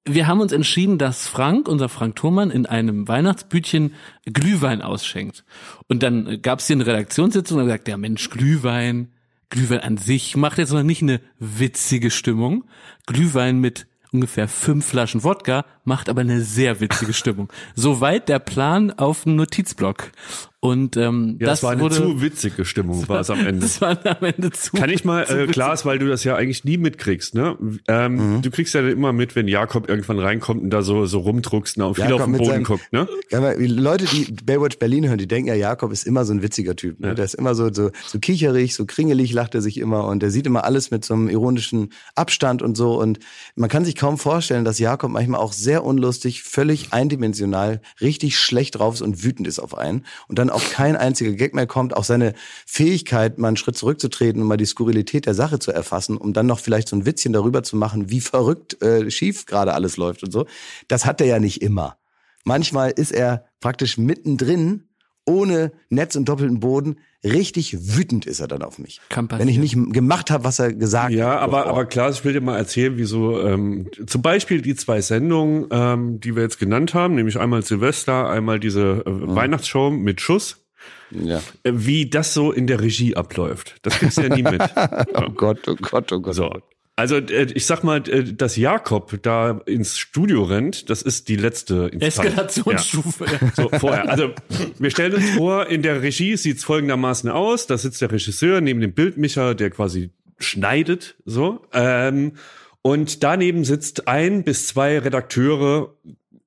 Wir haben uns entschieden, dass Frank, unser Frank Thurmann, in einem Weihnachtsbütchen Glühwein ausschenkt. Und dann gab es hier eine Redaktionssitzung und er sagt, ja Mensch, Glühwein, Glühwein an sich macht jetzt noch nicht eine witzige Stimmung. Glühwein mit ungefähr fünf Flaschen Wodka macht aber eine sehr witzige Stimmung. Soweit der Plan auf dem Notizblock. Und ähm, Ja, das das war eine wurde, zu witzige Stimmung, war es am Ende. das war am Ende zu. Kann ich mal, äh. Klaas, weil du das ja eigentlich nie mitkriegst, ne? Ähm, Du kriegst ja immer mit, wenn Jakob irgendwann reinkommt und da so, so rumdruckst ne, und viel Jakob auf den Boden seinem- guckt, ne? Ja, aber die Leute, die Baywatch Berlin hören, die denken ja, Jakob ist immer so ein witziger Typ. Ne? Der ist immer so, so, so kicherig, so kringelig lacht er sich immer und der sieht immer alles mit so einem ironischen Abstand und so. Und man kann sich kaum vorstellen, dass Jakob manchmal auch sehr unlustig, völlig eindimensional, richtig schlecht drauf ist und wütend ist auf einen. Und dann auch kein einziger Gag mehr kommt. Auch seine Fähigkeit, mal einen Schritt zurückzutreten und mal die Skurrilität der Sache zu erfassen, um dann noch vielleicht so ein Witzchen darüber zu machen, wie verrückt äh, schief gerade alles läuft und so. Das hat er ja nicht immer. Manchmal ist er praktisch mittendrin, ohne Netz und doppelten Boden. Richtig wütend ist er dann auf mich. Kann Wenn ich nicht gemacht habe, was er gesagt Ja, hat. aber, bevor. aber Klaas, ich will dir mal erzählen, wieso ähm, zum Beispiel die zwei Sendungen, ähm, die wir jetzt genannt haben, nämlich einmal Silvester, einmal diese äh, Mhm. Weihnachtsshow mit Schuss, Ja. äh, wie das so in der Regie abläuft. Das kriegst du ja nie mit. Oh Gott, oh Gott, oh Gott. So. Also äh, ich sag mal, äh, dass Jakob da ins Studio rennt, das ist die letzte Instanz. Eskalationsstufe. Ja. So, vorher. Also wir stellen uns vor, in der Regie sieht's folgendermaßen aus. Da sitzt der Regisseur neben dem Bildmischer, der quasi schneidet. So. Ähm, und daneben sitzt ein bis zwei Redakteure.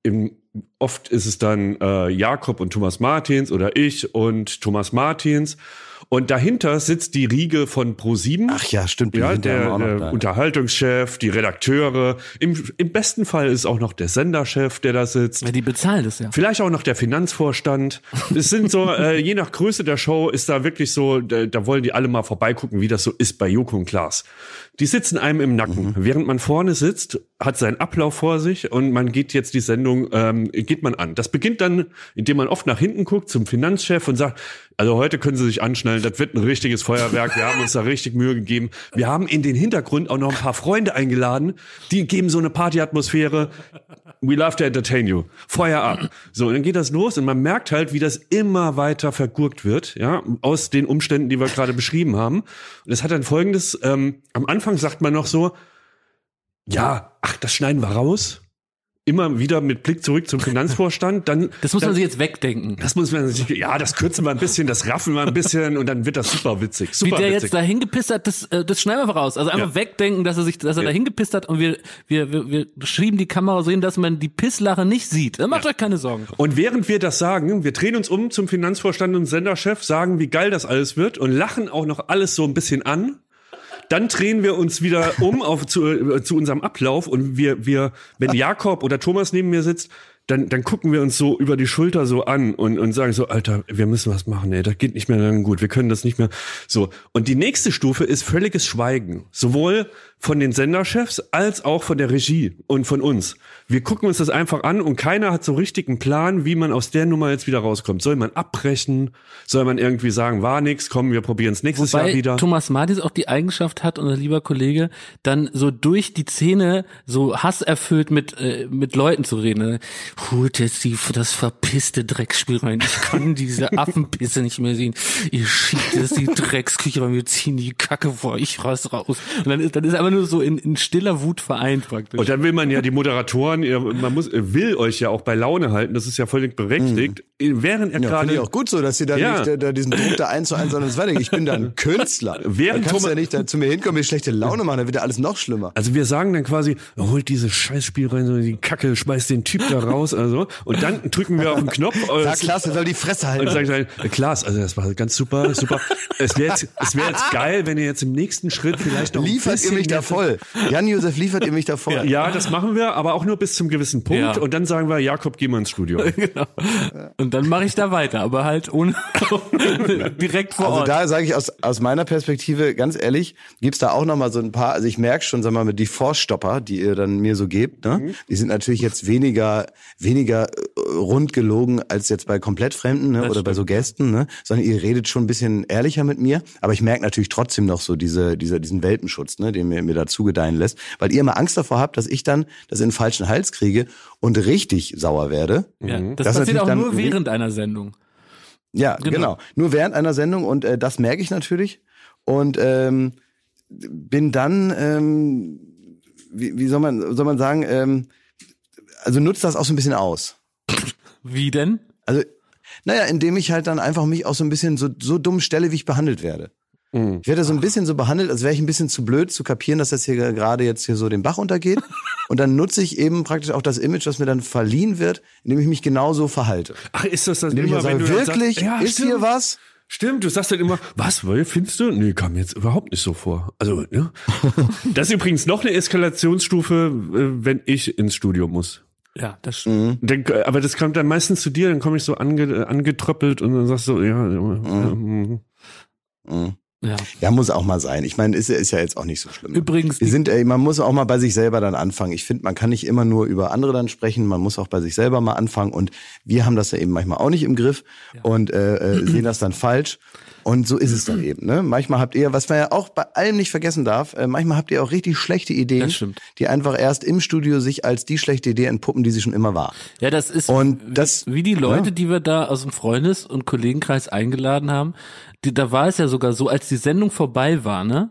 Im, oft ist es dann äh, Jakob und Thomas Martins oder ich und Thomas Martins. Und dahinter sitzt die Riege von Pro7. Ach ja, stimmt. Ja, der, auch noch der da. Unterhaltungschef, die Redakteure. Im, Im besten Fall ist auch noch der Senderchef, der da sitzt. Ja, die bezahlen das ja. Vielleicht auch noch der Finanzvorstand. Es sind so, äh, je nach Größe der Show ist da wirklich so, da, da wollen die alle mal vorbeigucken, wie das so ist bei Joko und Klaas. Die sitzen einem im Nacken. Während man vorne sitzt, hat seinen Ablauf vor sich und man geht jetzt die Sendung, ähm, geht man an. Das beginnt dann, indem man oft nach hinten guckt zum Finanzchef und sagt, also heute können Sie sich anschnallen, das wird ein richtiges Feuerwerk, wir haben uns da richtig Mühe gegeben. Wir haben in den Hintergrund auch noch ein paar Freunde eingeladen, die geben so eine Partyatmosphäre. We love to entertain you. Feuer ab. So, und dann geht das los und man merkt halt, wie das immer weiter vergurkt wird, ja, aus den Umständen, die wir gerade beschrieben haben. Und das hat dann folgendes, ähm, am Anfang sagt man noch so, ja, ach, das schneiden wir raus. Immer wieder mit Blick zurück zum Finanzvorstand, dann Das muss dann, man sich jetzt wegdenken. das muss man sich, ja, das kürzen wir ein bisschen, das raffen wir ein bisschen und dann wird das super witzig. Wie Super der witzig. jetzt da hingepisst hat, das, äh, das schneiden wir raus. Also einfach Ja. wegdenken, dass er sich, dass er Ja. da hingepisst hat und wir, wir, wir, wir schieben die Kamera so hin, dass man die Pisslache nicht sieht. Dann macht euch keine Sorgen. Und während wir das sagen, wir drehen uns um zum Finanzvorstand und Senderchef, sagen, wie geil das alles wird und lachen auch noch alles so ein bisschen an. Dann drehen wir uns wieder um auf zu, äh, zu unserem Ablauf und wir, wir, wenn Jakob oder Thomas neben mir sitzt, dann, dann gucken wir uns so über die Schulter so an und, und sagen so, Alter, wir müssen was machen, ey, das geht nicht mehr lang gut, wir können das nicht mehr. So. Und die nächste Stufe ist völliges Schweigen. Sowohl von den Senderchefs als auch von der Regie und von uns. Wir gucken uns das einfach an und keiner hat so richtig einen Plan, wie man aus der Nummer jetzt wieder rauskommt. Soll man abbrechen? Soll man irgendwie sagen, war nix, komm, wir probieren es nächstes Jahr Wobei wieder? Thomas Martis auch die Eigenschaft hat, unser lieber Kollege, dann so durch die Szene so hasserfüllt mit, äh, mit Leuten zu reden. Holt jetzt die, das verpisste Drecksspiel rein. Ich kann diese Affenpisse nicht mehr sehen. Ihr schiebt jetzt die Drecksküche rein, wir ziehen die Kacke vor, ich raus raus. Und dann ist, dann ist einfach nur so in, in stiller Wut vereint praktisch. Und dann will man ja die Moderatoren, ihr, man muss, will euch ja auch bei Laune halten, das ist ja völlig berechtigt. Während er Mhm. Ja, finde ich gerade auch gut so, dass sie da Ja. nicht da, da diesen Druck da eins zu eins, sondern es weiter. Ich bin da ein Künstler. Während da kannst du Thomas- ja nicht da zu mir hinkommen, mir schlechte Laune machen, dann wird ja alles noch schlimmer. Also wir sagen dann quasi, holt dieses Scheißspiel rein, so die Kacke, schmeißt den Typ da raus, also und dann drücken wir auf den Knopf äh, Sag klasse, soll die Fresse halten. und sagen dann, äh, Klaas, also das war ganz super, super. Es wäre jetzt, es wäre jetzt geil, wenn ihr jetzt im nächsten Schritt vielleicht noch ein liefert ihr mich da voll. Jan-Josef liefert ihr mich da voll. Ja, das machen wir, aber auch nur bis zum gewissen Punkt Ja. und dann sagen wir, Jakob, geh mal ins Studio. genau. Und dann mache ich da weiter, aber halt ohne direkt vor Also Ort. da sage ich aus, aus meiner Perspektive, ganz ehrlich, gibt's da auch noch mal so ein paar, also ich merke schon, sag mal, die Vorstopper, die ihr dann mir so gebt, ne? die sind natürlich jetzt weniger, weniger äh, rund gelogen als jetzt bei komplett Fremden ne? oder bei so Gästen, ne? sondern ihr redet schon ein bisschen ehrlicher mit mir, aber ich merke natürlich trotzdem noch so diese, diese, diesen Welpenschutz, ne? den mir, mir dazu gedeihen lässt, weil ihr immer Angst davor habt, dass ich dann das in den falschen Hals kriege und richtig sauer werde. ja, das, Das passiert natürlich auch nur während einer Sendung. Ja, Genau. genau. Nur während einer Sendung und äh, das merke ich natürlich. Und ähm, bin dann, ähm, wie, wie soll man, soll man sagen, ähm, also nutzt das auch so ein bisschen aus. Wie denn? Also, naja, indem ich halt dann einfach mich auch so ein bisschen so, so dumm stelle, wie ich behandelt werde. Ich werde so ein bisschen so behandelt, als wäre ich ein bisschen zu blöd zu kapieren, dass das hier gerade jetzt hier so den Bach untergeht. Und dann nutze ich eben praktisch auch das Image, das mir dann verliehen wird, indem ich mich genauso verhalte. Ach, ist das das Indem ich immer, dann wenn sage, du dann wirklich, sagst, ja, ist stimmt. hier was? Stimmt, du sagst dann immer, was, weil, findest du? Nee, kam mir jetzt überhaupt nicht so vor. Also, ja. Das ist übrigens noch eine Eskalationsstufe, äh, wenn ich ins Studio muss. Ja, das stimmt. Dann, äh, aber das kommt dann meistens zu dir, dann komme ich so ange, angetröppelt und dann sagst du, ja, ja, Mhm. Ja, Ja. Ja, muss auch mal sein. Ich meine, ist, ist ja jetzt auch nicht so schlimm. Übrigens, Wir sind, ey, man muss auch mal bei sich selber dann anfangen. Ich finde, man kann nicht immer nur über andere dann sprechen, man muss auch bei sich selber mal anfangen. Und wir haben das ja eben manchmal auch nicht im Griff und äh, äh, sehen das dann falsch. Und so ist es dann eben. Ne? Manchmal habt ihr, was man ja auch bei allem nicht vergessen darf, äh, manchmal habt ihr auch richtig schlechte Ideen, die einfach erst im Studio sich als die schlechte Idee entpuppen, die sie schon immer war. ja, das ist Und das, wie die Leute, ja. die wir da aus dem Freundes- und Kollegenkreis eingeladen haben, die, da war es ja sogar so, als die Sendung vorbei war, ne?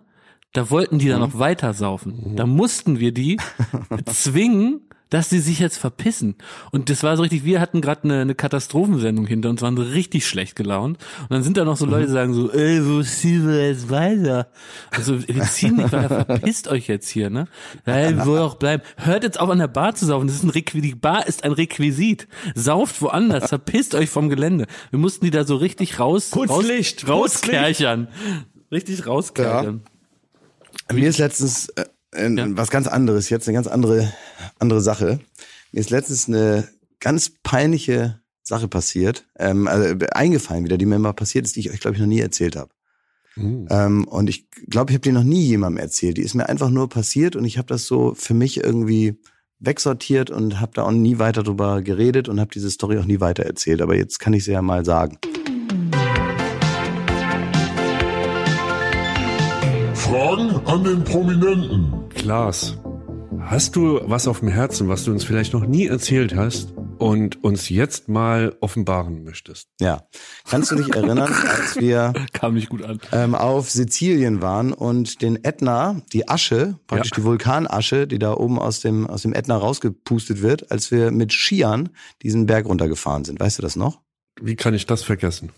Da wollten die dann Mhm. noch weiter saufen. Da mussten wir die zwingen, dass sie sich jetzt verpissen. Und das war so richtig, wir hatten gerade eine, eine Katastrophensendung hinter uns, waren so richtig schlecht gelaunt. Und dann sind da noch so Leute, die sagen so, ey, wo ziehen wir jetzt weiter? Also, wir ziehen nicht weiter, verpisst euch jetzt hier, ne? Ey, wo auch bleiben. Hört jetzt auf an der Bar zu saufen, das ist ein Requisit, die Bar ist ein Requisit. Sauft woanders, verpisst euch vom Gelände. Wir mussten die da so richtig raus, Putzlicht, raus, rauskerchern. Richtig rauskerchern. Mir ist letztens äh, äh, Ja. was ganz anderes, jetzt eine ganz andere, andere Sache. Mir ist letztens eine ganz peinliche Sache passiert, ähm, also eingefallen wieder, die mir mal passiert ist, die ich euch, glaube ich, noch nie erzählt habe. Ähm, und ich glaube, ich habe die noch nie jemandem erzählt. Die ist mir einfach nur passiert und ich habe das so für mich irgendwie wegsortiert und habe da auch nie weiter drüber geredet und habe diese Story auch nie weiter erzählt. Aber jetzt kann ich sie ja mal sagen. Fragen an den Prominenten. Klaas, hast du was auf dem Herzen, was du uns vielleicht noch nie erzählt hast und uns jetzt mal offenbaren möchtest? Ja, kannst du dich erinnern, als wir Kam nicht gut an. ähm, auf Sizilien waren und den Ätna, die Asche, praktisch Ja. die Vulkanasche, die da oben aus dem, aus dem Ätna rausgepustet wird, als wir mit Skiern diesen Berg runtergefahren sind. Weißt du das noch? Wie kann ich das vergessen?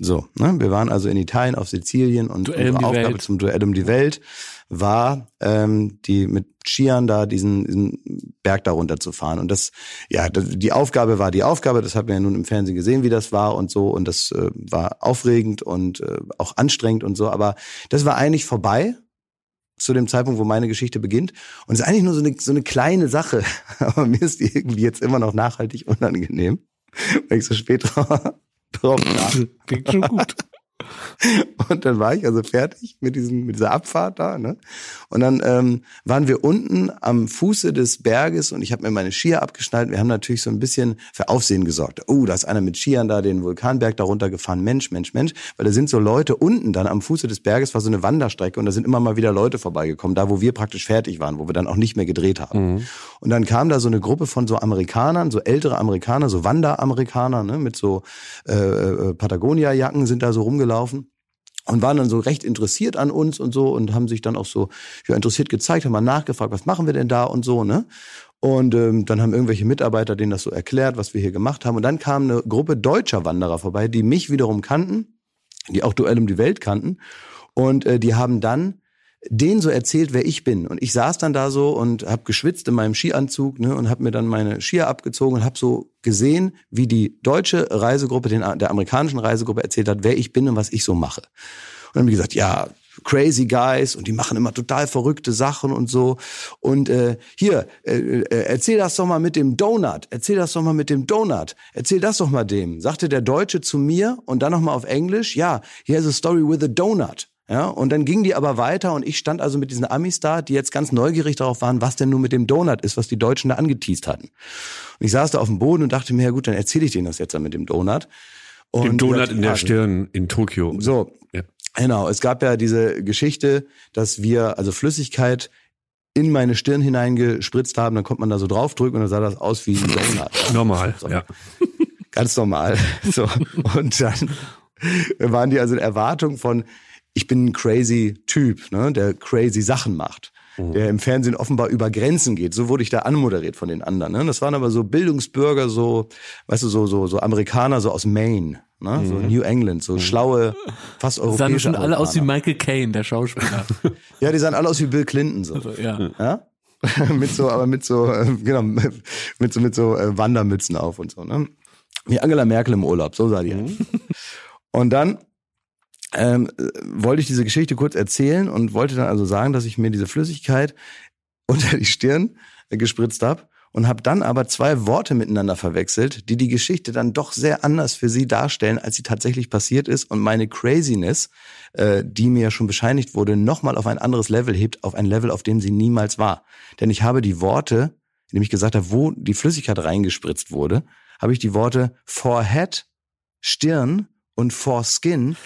So, ne? wir waren also in Italien auf Sizilien und Duell um unsere die Aufgabe Welt. zum Duell um die Welt war, ähm, die mit Skiern da diesen, diesen Berg da runterzufahren. Und das, ja, das, die Aufgabe war die Aufgabe, das hat man ja nun im Fernsehen gesehen, wie das war und so. Und das äh, war aufregend und äh, auch anstrengend und so. Aber das war eigentlich vorbei zu dem Zeitpunkt, wo meine Geschichte beginnt. Und es ist eigentlich nur so eine, so eine kleine Sache. Aber mir ist die irgendwie jetzt immer noch nachhaltig unangenehm, weil ich so spät drauf. Klingt schon gut. Und dann war ich also fertig mit, diesem, mit dieser Abfahrt da. Ne? Und dann ähm, waren wir unten am Fuße des Berges und ich habe mir meine Skier abgeschnallt. Wir haben natürlich so ein bisschen für Aufsehen gesorgt. Oh, da ist einer mit Skiern da den Vulkanberg da runtergefahren. Mensch, Mensch, Mensch. Weil da sind so Leute unten dann am Fuße des Berges, war so eine Wanderstrecke und da sind immer mal wieder Leute vorbeigekommen, da wo wir praktisch fertig waren, wo wir dann auch nicht mehr gedreht haben. Und dann kam da so eine Gruppe von so Amerikanern, so ältere Amerikaner, so Wanderamerikaner, ne, mit so äh, äh, Patagonia-Jacken sind da so rumgelaufen und waren dann so recht interessiert an uns und so und haben sich dann auch so ja, interessiert gezeigt, haben mal nachgefragt, was machen wir denn da und so, ne? Und ähm, dann haben irgendwelche Mitarbeiter denen das so erklärt, was wir hier gemacht haben. Und dann kam eine Gruppe deutscher Wanderer vorbei, die mich wiederum kannten, die auch Duell um die Welt kannten. Und äh, die haben dann denen so erzählt, wer ich bin. Und ich saß dann da so und habe geschwitzt in meinem Skianzug ne, und habe mir dann meine Skier abgezogen und habe so gesehen, wie die deutsche Reisegruppe den, der amerikanischen Reisegruppe erzählt hat, wer ich bin und was ich so mache. Und dann haben die gesagt, ja, crazy guys und die machen immer total verrückte Sachen und so. Und äh, hier, äh, äh, erzähl das doch mal mit dem Donut. Erzähl das doch mal mit dem Donut. Erzähl das doch mal dem. Sagte der Deutsche zu mir und dann nochmal auf Englisch, ja, here's a story with a donut. Ja, und dann ging die aber weiter und ich stand also mit diesen Amis da, die jetzt ganz neugierig darauf waren, was denn nun mit dem Donut ist, was die Deutschen da angeteased hatten. Und ich saß da auf dem Boden und dachte mir, ja gut, dann erzähle ich denen das jetzt dann mit dem Donut. Und Dem die Donut in der ja, Stirn in Tokio. So, Ja. genau. Es gab ja diese Geschichte, dass wir also Flüssigkeit in meine Stirn hineingespritzt haben, dann konnte man da so draufdrücken und dann sah das aus wie ein Donut. Normal, So. ja. Ganz normal. So. Und dann waren die also in Erwartung von, ich bin ein crazy Typ, ne, der crazy Sachen macht. Der im Fernsehen offenbar über Grenzen geht. So wurde ich da anmoderiert von den anderen. Ne? Das waren aber so Bildungsbürger, so, weißt du, so, so, so Amerikaner, so aus Maine, ne? so New England, so schlaue, fast Sahen europäische schon alle aus wie. Michael Caine, der Schauspieler. Ja, die sahen alle aus wie Bill Clinton so. Also, ja. Ja? mit so, aber mit so, äh, genau, mit so, mit so äh, Wandermützen auf und so, ne? Wie Angela Merkel im Urlaub, so sah die aus. Und dann ähm, äh, wollte ich diese Geschichte kurz erzählen und wollte dann also sagen, dass ich mir diese Flüssigkeit unter die Stirn äh, gespritzt habe und habe dann aber zwei Worte miteinander verwechselt, die die Geschichte dann doch sehr anders für sie darstellen, als sie tatsächlich passiert ist und meine Craziness, äh, die mir schon bescheinigt wurde, nochmal auf ein anderes Level hebt, auf ein Level, auf dem sie niemals war. Denn ich habe die Worte, indem ich gesagt habe, wo die Flüssigkeit reingespritzt wurde, habe ich die Worte Forehead, Stirn und Foreskin,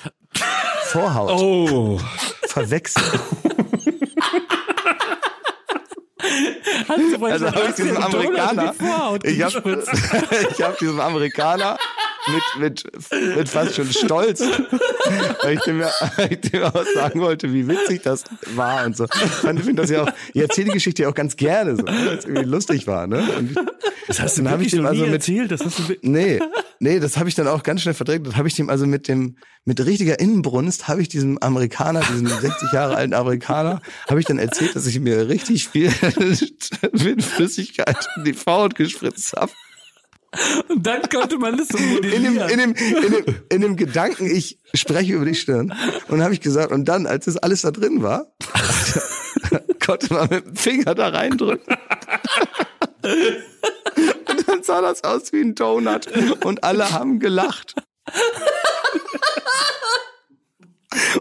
Vorhaut. Oh, verwechselt. Also, Also habe ich diesem Amerikaner, ich habe hab diesem Amerikaner mit, mit, mit fast schon Stolz, weil ich dem, ja- weil ich dem auch sagen wollte, wie witzig das war und so. Ich finde das ja auch, ich erzähle die Geschichte ja auch ganz gerne, so, weil es irgendwie lustig war. Ne? Und ich, Das hast du wirklich ich dem also mit, erzählt. Das hast du Nee, nee, das habe ich dann auch ganz schnell verdrängt. Das habe ich dem also mit dem mit richtiger Innenbrunst habe ich diesem Amerikaner, diesem 60 Jahre alten Amerikaner, habe ich dann erzählt, dass ich mir richtig viel mit Flüssigkeit in die Vorhaut gespritzt habe. Und dann konnte man das so In dem, modellieren. in, dem, in, dem, in dem Gedanken, ich spreche über die Stirn. Und dann habe ich gesagt, und dann, als das alles da drin war, konnte man mit dem Finger da reindrücken. Und dann sah das aus wie ein Donut. Und alle haben gelacht.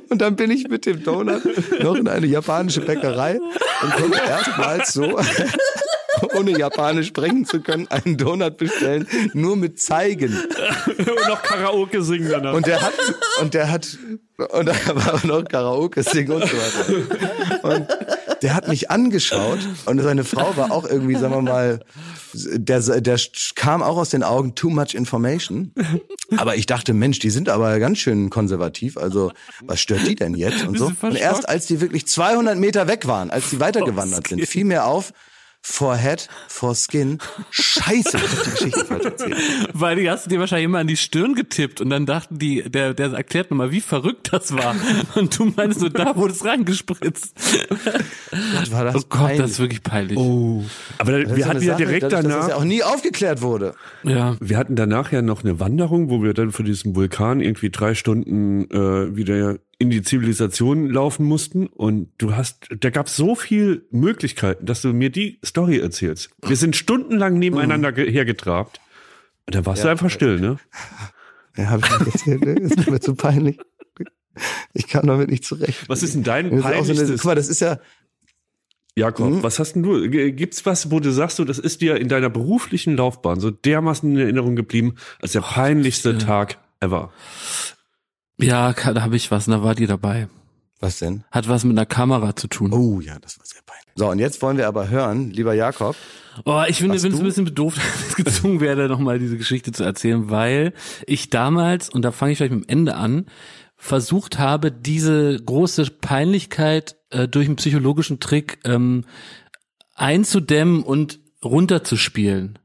Und dann bin ich mit dem Donut noch in eine japanische Bäckerei und konnte erstmals so, ohne Japanisch sprechen zu können, einen Donut bestellen, nur mit Zeigen. und noch Karaoke singen danach. Und der hat, und der hat, und da war auch noch Karaoke singen und so weiter. Und der hat mich angeschaut und seine Frau war auch irgendwie, sagen wir mal, der, der kam auch aus den Augen too much information. Aber ich dachte, Mensch, die sind aber ganz schön konservativ. Also, was stört die denn jetzt und so? Und erst als die wirklich 200 Meter weg waren, als die weitergewandert sind, fiel mir auf, for head, for skin. Scheiße, ich hab die Geschichte falsch erzählt. Weil die hast du dir wahrscheinlich immer an die Stirn getippt und dann dachten die, der, der erklärt nochmal, wie verrückt das war. Und du meinst so, da wurde es reingespritzt. Gott, war das Oh Gott, peinlich. das ist wirklich peinlich. oh. Aber Das wir hatten ja Sache, direkt dadurch, dass danach. das ja auch nie aufgeklärt wurde. Ja. Wir hatten danach ja noch eine Wanderung, wo wir dann für diesen Vulkan irgendwie drei Stunden äh, wieder in die Zivilisation laufen mussten. Und du hast, da gab es so viel Möglichkeiten, dass du mir die Story erzählst. Wir sind stundenlang nebeneinander ge- hergetrabt. Und da warst du einfach still, ne? Ja, habe ich nicht erzählt, ne? Ist mir zu peinlich. Ich kam damit nicht zurecht. Was ist denn dein Das ist auch so eine, peinlichstes? guck mal, das ist ja, Jakob, Mhm. was hast denn du? G- Gibt's was, wo du sagst, so, das ist dir in deiner beruflichen Laufbahn so dermaßen in Erinnerung geblieben als der peinlichste äh, Tag ever? Ja, da habe ich was, und da war die dabei. was denn? Hat was mit einer Kamera zu tun. Oh ja, das war sehr peinlich. So, und jetzt wollen wir aber hören, lieber Jakob. Oh, ich finde, bin ein du? bisschen bedooft, dass ich gezwungen werde, nochmal diese Geschichte zu erzählen, weil ich damals, und da fange ich vielleicht mit dem Ende an, versucht habe, diese große Peinlichkeit äh, durch einen psychologischen Trick ähm, einzudämmen und runterzuspielen.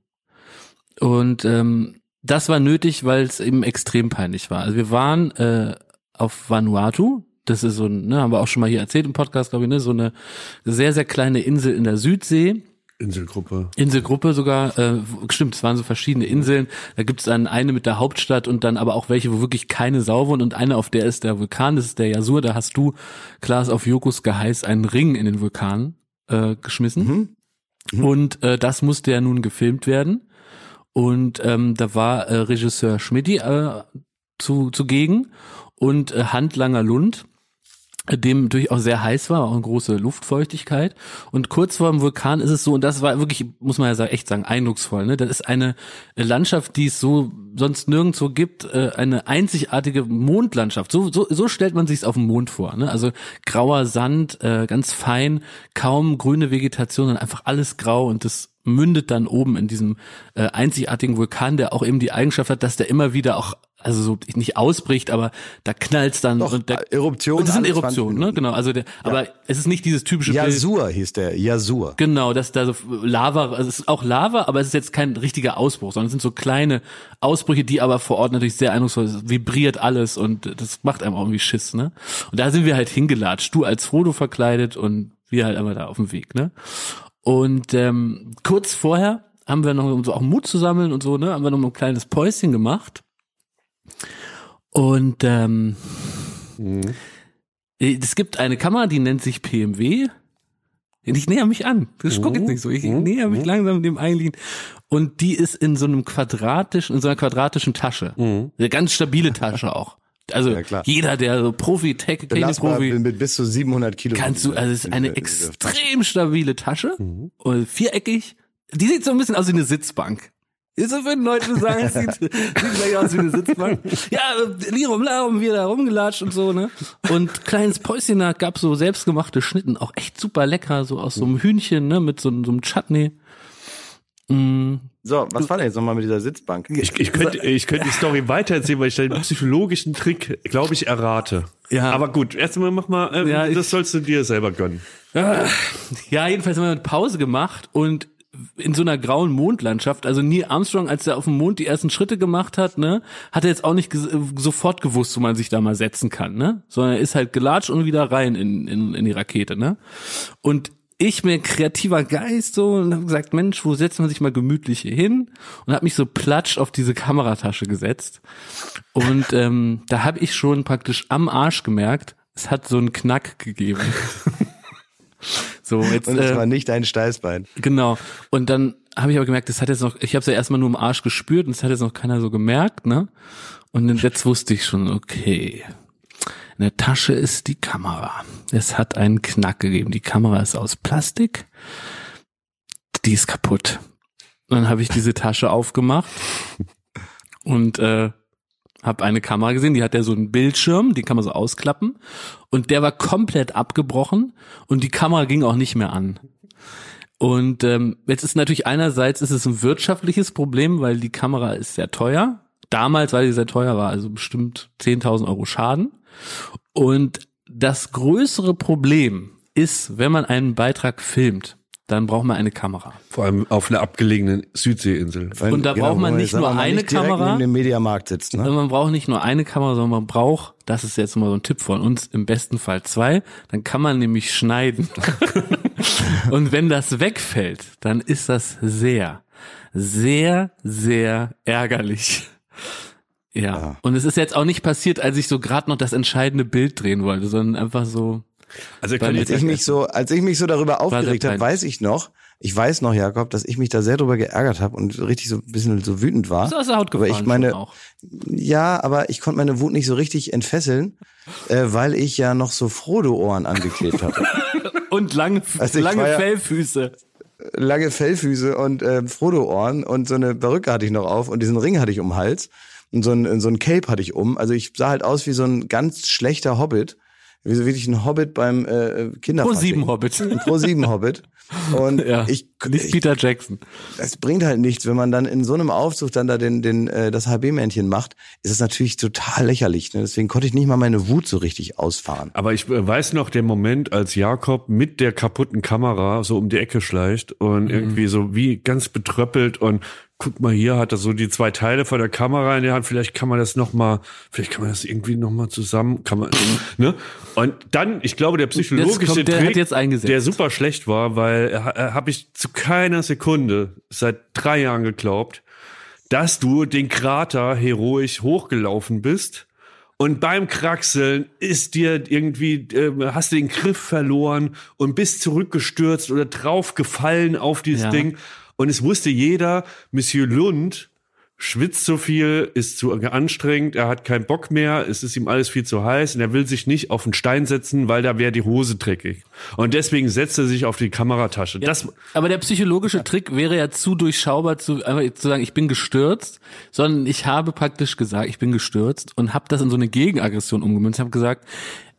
Und ähm, das war nötig, weil es eben extrem peinlich war. Also wir waren äh, auf Vanuatu, das ist so ein, ne, haben wir auch schon mal hier erzählt im Podcast, glaube ich, ne, so eine sehr, sehr kleine Insel in der Südsee. Inselgruppe. Inselgruppe sogar, äh, stimmt, es waren so verschiedene Inseln. Da gibt es dann eine mit der Hauptstadt und dann aber auch welche, wo wirklich keine Sau wohnt und eine, auf der ist der Vulkan, das ist der Yasur, da hast du, Klaas, auf Jokos Geheiß einen Ring in den Vulkan äh, geschmissen. Und äh, das musste ja nun gefilmt werden. Und ähm, da war äh, Regisseur Schmidti äh, zu, zugegen und äh, Handlanger Lund, äh, dem durchaus sehr heiß war, auch eine große Luftfeuchtigkeit. Und kurz vor dem Vulkan ist es so, und das war wirklich, muss man ja sagen, echt sagen, eindrucksvoll. Ne? Das ist eine Landschaft, die es so sonst nirgendwo gibt, äh, eine einzigartige Mondlandschaft. So, so, so stellt man sich es auf dem Mond vor. Ne? Also grauer Sand, äh, ganz fein, kaum grüne Vegetation, sondern einfach alles grau und das mündet dann oben in diesem äh, einzigartigen Vulkan, der auch eben die Eigenschaft hat, dass der immer wieder auch also so nicht ausbricht, aber da knallt's dann Doch, und der, Eruption. und das sind alle 20 Eruptionen, ne? Genau, also der, aber es ist nicht dieses typische Bild. Yasur hieß der, Yasur. Genau, dass da so Lava, also es ist auch Lava, aber es ist jetzt kein richtiger Ausbruch, sondern es sind so kleine Ausbrüche, die aber vor Ort natürlich sehr eindrucksvoll, es vibriert alles und das macht einem auch irgendwie Schiss, ne? Und da sind wir halt hingelatscht, du als Frodo verkleidet und wir halt einmal da auf dem Weg, ne? Und ähm, kurz vorher haben wir noch, um so auch Mut zu sammeln und so, ne, haben wir noch ein kleines Päuschen gemacht. Und ähm, äh, es gibt eine Kamera, die nennt sich PMW. Ich näher mich an. Das guck jetzt nicht so. Ich näher mich langsam dem eigentlichen. Und die ist in so einem quadratischen, in so einer quadratischen Tasche. Eine ganz stabile Tasche auch. Also Ja, klar. jeder, der so Profi, Tech, Technik-Profi, mit bis zu 700 Kilo. kannst du, also es ist eine In- in- in- extrem stabile Tasche, und viereckig. Die sieht so ein bisschen aus wie eine Sitzbank. Ist so für Leute die sagen, es sieht, sieht gleich aus wie eine Sitzbank. Ja, Lirum Larum, wir da rumgelatscht und so, ne? Und kleines Päuschen, da gab so selbstgemachte Schnitten, auch echt super lecker, so aus so einem Hühnchen, ne, mit so, so einem Chutney. Mm, So, was war denn jetzt nochmal mit dieser Sitzbank? Ich, ich könnte ich könnte die Story weitererzählen, weil ich den psychologischen Trick, glaube ich, errate. Ja. Aber gut, erstmal mach mal, äh, Ja, ich- das sollst du dir selber gönnen. Ja, jedenfalls haben wir eine Pause gemacht und in so einer grauen Mondlandschaft, also Neil Armstrong, als er auf dem Mond die ersten Schritte gemacht hat, ne, hat er jetzt auch nicht äh, sofort gewusst, wo man sich da mal setzen kann, ne, sondern er ist halt gelatscht und wieder rein in, in, in die Rakete, ne. Und ich mir kreativer Geist so und habe gesagt, Mensch, wo setzt man sich mal gemütlich hier hin? Und habe mich so platsch auf diese Kameratasche gesetzt. Und ähm, da habe ich schon praktisch am Arsch gemerkt, es hat so einen Knack gegeben. so, jetzt Und es äh, war nicht dein Steißbein. Genau. Und dann habe ich aber gemerkt, das hat jetzt noch, ich habe es ja erstmal nur im Arsch gespürt und das hat jetzt noch keiner so gemerkt, ne? Und jetzt wusste ich schon, okay. In der Tasche ist die Kamera. Es hat einen Knack gegeben. Die Kamera ist aus Plastik. Die ist kaputt. Dann habe ich diese Tasche aufgemacht und äh, habe eine Kamera gesehen, die hat ja so einen Bildschirm, den kann man so ausklappen und der war komplett abgebrochen und die Kamera ging auch nicht mehr an. Und ähm, jetzt ist natürlich einerseits ist es ein wirtschaftliches Problem, weil die Kamera ist sehr teuer. Damals, weil sie sehr teuer war, also bestimmt 10.000 Euro Schaden. Und das größere Problem ist, wenn man einen Beitrag filmt, dann braucht man eine Kamera. Vor allem auf einer abgelegenen Südseeinsel. Und da braucht man nicht nur mal, eine nicht Kamera. neben dem Mediamarkt sitzt, ne? Man braucht nicht nur eine Kamera, sondern man braucht, das ist jetzt mal so ein Tipp von uns, im besten Fall zwei. Dann kann man nämlich schneiden. Und wenn das wegfällt, dann ist das sehr, sehr, sehr ärgerlich. Ja. Ja. Und es ist jetzt auch nicht passiert, als ich so gerade noch das entscheidende Bild drehen wollte, sondern einfach so. Also Als ich mich so, als ich mich so darüber aufgeregt habe, weiß ich noch, ich weiß noch, Jakob, dass ich mich da sehr drüber geärgert habe und richtig so ein bisschen so wütend war. Ist aus der Haut Aber gefahren ich meine, ja, aber ich konnte meine Wut nicht so richtig entfesseln, äh, weil ich ja noch so Frodo-Ohren angeklebt hatte. Und lange, Also lange ja- Fellfüße. Lange Fellfüße und äh, Frodo-Ohren und so eine Perücke hatte ich noch auf und diesen Ring hatte ich um den Hals und so ein, so ein Cape hatte ich um. Also ich sah halt aus wie so ein ganz schlechter Hobbit. Wie so wirklich ein Hobbit beim äh, Kinderfasching. Pro sieben Hobbit. Ein Pro 7 Hobbit. Und Ja, ich, nicht ich Peter Jackson. es bringt halt nichts, wenn man dann in so einem Aufzug dann da den, den, äh, das HB-Männchen macht, ist es natürlich total lächerlich. Ne? Deswegen konnte ich nicht mal meine Wut so richtig ausfahren. Aber ich äh, weiß noch den Moment, als Jakob mit der kaputten Kamera so um die Ecke schleicht und irgendwie so wie ganz betröppelt und guck mal hier hat er so die zwei Teile von der Kamera in der Hand, vielleicht kann man das noch mal, vielleicht kann man das irgendwie noch mal zusammen, kann man, ne? Und dann, ich glaube, der psychologische kommt- der Trick, hat jetzt eingesetzt. der super schlecht war, weil äh, habe ich zu keiner Sekunde seit drei Jahren geglaubt, dass du den Krater heroisch hochgelaufen bist und beim Kraxeln ist dir irgendwie, äh, hast du den Griff verloren und bist zurückgestürzt oder draufgefallen auf dieses Ja. Ding. Und es wusste jeder, Monsieur Lund schwitzt zu viel, ist zu anstrengend, er hat keinen Bock mehr, es ist ihm alles viel zu heiß und er will sich nicht auf den Stein setzen, weil da wäre die Hose dreckig. Und deswegen setzt er sich auf die Kameratasche. Das, Aber der psychologische Trick wäre ja zu durchschaubar, zu, einfach zu sagen, ich bin gestürzt, sondern ich habe praktisch gesagt, ich bin gestürzt und habe das in so eine Gegenaggression umgemünzt, habe gesagt,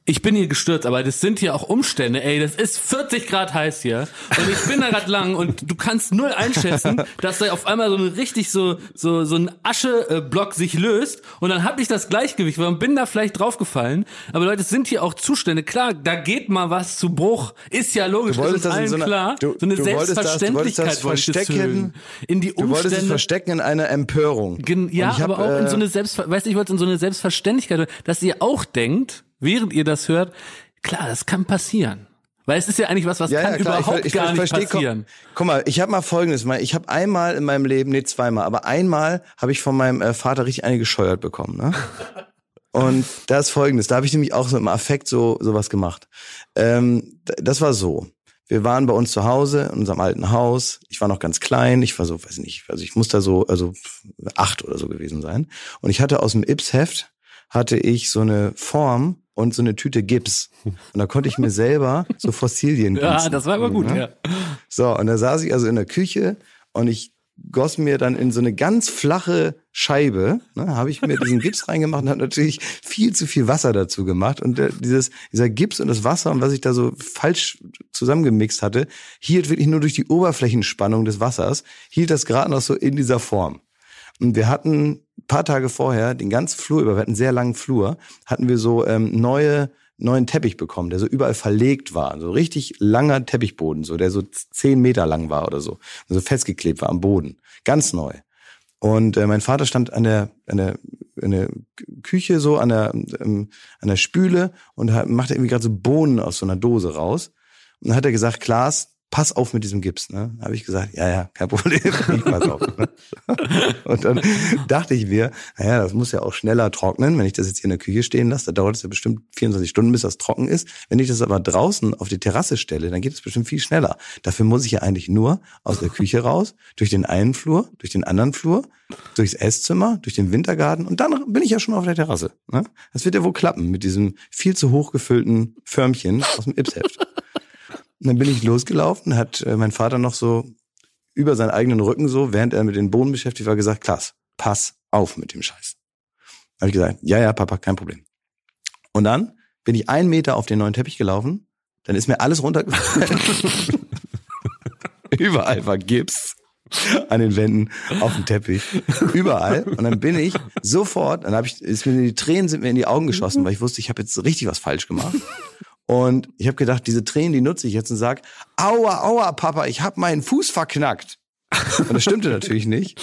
ich bin hier gestürzt, aber das sind hier auch Umstände, ey, das ist 40 Grad heiß hier. Und ich bin da gerade lang und du kannst null einschätzen, dass da auf einmal so ein richtig so so so ein Ascheblock sich löst. Und dann habe ich das Gleichgewicht, weil bin da vielleicht draufgefallen, aber Leute, es sind hier auch Zustände, klar, da geht mal was zu Bruch, ist ja logisch, Du wolltest das ist in allen so einer- klar, du- so eine du wolltest das- du das Selbstverständlichkeit wollte ich das verstecken. in die Du wolltest es Umstände verstecken in einer Empörung. Gen ja, Und hab, aber auch in äh, so eine Selbstver weißt du, ich wollte in so eine Selbstverständlichkeit, dass ihr auch denkt, während ihr das hört, klar, das kann passieren. Weil es ist ja eigentlich was, was Ja, kann ja, überhaupt ich, ich, gar ich nicht verstehe, passieren. Guck, guck mal, ich habe mal Folgendes mal. Ich habe einmal in meinem Leben, nee, zweimal, aber einmal habe ich von meinem äh, Vater richtig eine gescheuert bekommen. Ne? Und das ist Folgendes. Da habe ich nämlich auch so im Affekt so sowas gemacht. Ähm, das war so. Wir waren bei uns zu Hause in unserem alten Haus. Ich war noch ganz klein. Ich war so, weiß nicht, also ich muss da so, also acht oder so gewesen sein. Und ich hatte aus dem Ips-Heft hatte ich so eine Form und so eine Tüte Gips. Und da konnte ich mir selber so Fossilien Ja, gießen. das war aber gut, Ne? ja. So, und da saß ich also in der Küche und ich goss mir dann in so eine ganz flache Scheibe, ne, habe ich mir diesen Gips reingemacht und habe natürlich viel zu viel Wasser dazu gemacht. Und der, dieses, dieser Gips und das Wasser und was ich da so falsch zusammengemixt hatte, hielt wirklich nur durch die Oberflächenspannung des Wassers, hielt das gerade noch so in dieser Form. Und wir hatten paar Tage vorher den ganzen Flur über, wir hatten einen sehr langen Flur, hatten wir so ähm, neue neuen Teppich bekommen, der so überall verlegt war. So richtig langer Teppichboden, so der so zehn Meter lang war oder so. Und so festgeklebt war am Boden. Ganz neu. Und äh, mein Vater stand an der, an der, an der Küche so, an der, ähm, an der Spüle und hat, machte irgendwie gerade so Bohnen aus so einer Dose raus. Und dann hat er gesagt, Klaas, pass auf mit diesem Gips. Ne? Habe ich gesagt, ja, ja, kein Problem, ich pass auf. Ne? Und dann dachte ich mir, naja, das muss ja auch schneller trocknen, wenn ich das jetzt hier in der Küche stehen lasse. Da dauert es ja bestimmt 24 Stunden, bis das trocken ist. Wenn ich das aber draußen auf die Terrasse stelle, dann geht es bestimmt viel schneller. Dafür muss ich ja eigentlich nur aus der Küche raus, durch den einen Flur, durch den anderen Flur, durchs Esszimmer, durch den Wintergarten und dann bin ich ja schon auf der Terrasse. Ne? Das wird ja wohl klappen mit diesem viel zu hoch gefüllten Förmchen aus dem Ipsheft. Und dann bin ich losgelaufen, hat äh, mein Vater noch so über seinen eigenen Rücken so, während er mit den Bohnen beschäftigt war, gesagt, Klaas, pass auf mit dem Scheiß. Habe ich gesagt, ja, ja, Papa, kein Problem. Und dann bin ich einen Meter auf den neuen Teppich gelaufen, dann ist mir alles runtergefallen. Überall war Gips an den Wänden, auf dem Teppich, überall. Und dann bin ich sofort, dann habe ich, ist mir die Tränen sind mir in die Augen geschossen, weil ich wusste, ich habe jetzt richtig was falsch gemacht. Und ich habe gedacht, diese Tränen, die nutze ich jetzt und sag, aua, aua, Papa, ich habe meinen Fuß verknackt. Und das stimmte natürlich nicht.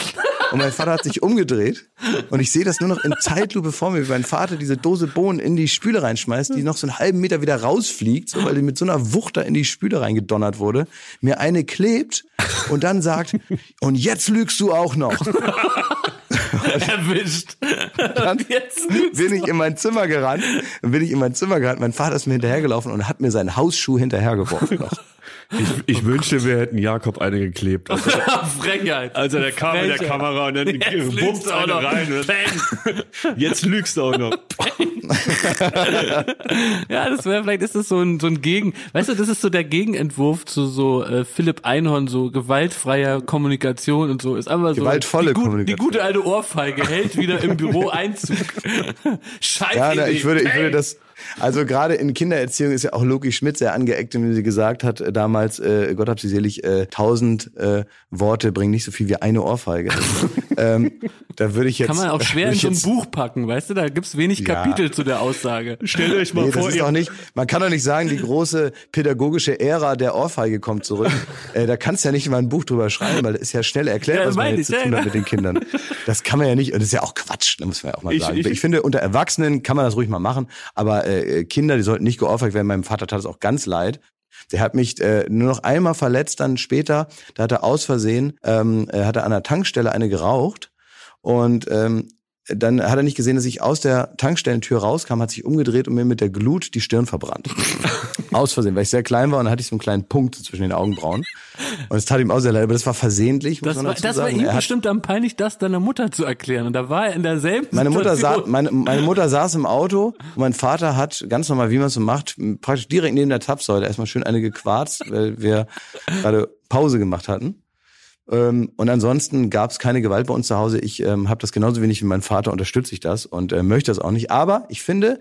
Und mein Vater hat sich umgedreht und ich sehe das nur noch in Zeitlupe vor mir, wie mein Vater diese Dose Bohnen in die Spüle reinschmeißt, die noch so einen halben Meter wieder rausfliegt, so, weil die mit so einer Wucht da in die Spüle reingedonnert wurde, mir eine klebt und dann sagt, und jetzt lügst du auch noch. Erwischt. Dann Jetzt bin ich in mein Zimmer gerannt, dann bin ich in mein Zimmer gerannt, mein Vater ist mir hinterhergelaufen und hat mir seinen Hausschuh hinterhergeworfen noch. Ich, ich wünschte, wir hätten Jakob eine geklebt. Also, Frechheit. also der kam mit der Frechheit. Kamera und dann bumst auch eine noch. rein. Und Bang. jetzt lügst du auch noch. Ja, das wäre vielleicht ist das so ein so ein Gegen, weißt du, das ist so der Gegenentwurf zu so äh, Philipp Einhorn so gewaltfreier Kommunikation und so ist einfach so Gewaltvolle die, Kommunikation. Die gute alte Ohrfeige hält wieder im Büro Einzug. Scheiße. Ja, na, ich würde, ich würde das, also gerade in Kindererziehung ist ja auch Loki Schmidt sehr angeeckt, wenn sie gesagt hat, äh, damals, äh, Gott hab sie selig, äh, tausend äh, Worte bringen nicht so viel wie eine Ohrfeige. ähm, da würde ich jetzt. Kann man auch schwer in so ein Buch packen, weißt du, da gibt's wenig Ja. Kapitel zu der Aussage. Stellt euch mal Nee, das vor, ist ihr, doch nicht, man kann doch nicht sagen, die große pädagogische Ära der Ohrfeige kommt zurück. äh, da kannst du ja nicht mal ein Buch drüber schreiben, weil das ist ja schnell erklärt, Ja, was man meine jetzt ich, zu tun ja. hat mit den Kindern. Das kann man ja nicht, und das ist ja auch Quatsch, da muss man ja auch mal Ich- sagen. ich- Ich, finde, unter Erwachsenen kann man das ruhig mal machen, aber äh, Kinder, die sollten nicht geohrfeigt werden. Meinem Vater tat es auch ganz leid. Der hat mich äh, nur noch einmal verletzt, dann später, da hat er aus Versehen, ähm, äh, hat er an der Tankstelle eine geraucht. Und ähm, dann hat er nicht gesehen, dass ich aus der Tankstellentür rauskam, hat sich umgedreht und mir mit der Glut die Stirn verbrannt. aus Versehen, weil ich sehr klein war und dann hatte ich so einen kleinen Punkt zwischen den Augenbrauen. Und es tat ihm auch sehr leid, aber das war versehentlich, muss Das man war, dazu das war sagen. ihm Er hat- bestimmt am peinlich, das deiner Mutter zu erklären. Und da war er in derselben meine Mutter, saß, Situation. meine, meine Mutter saß im Auto und mein Vater hat ganz normal, wie man es so macht, praktisch direkt neben der Zapfsäule erstmal schön eine gequarzt, weil wir gerade Pause gemacht hatten. Ähm, und ansonsten gab es keine Gewalt bei uns zu Hause. Ich ähm, habe das genauso wenig wie mein Vater, unterstütze ich das und äh, möchte das auch nicht. Aber ich finde,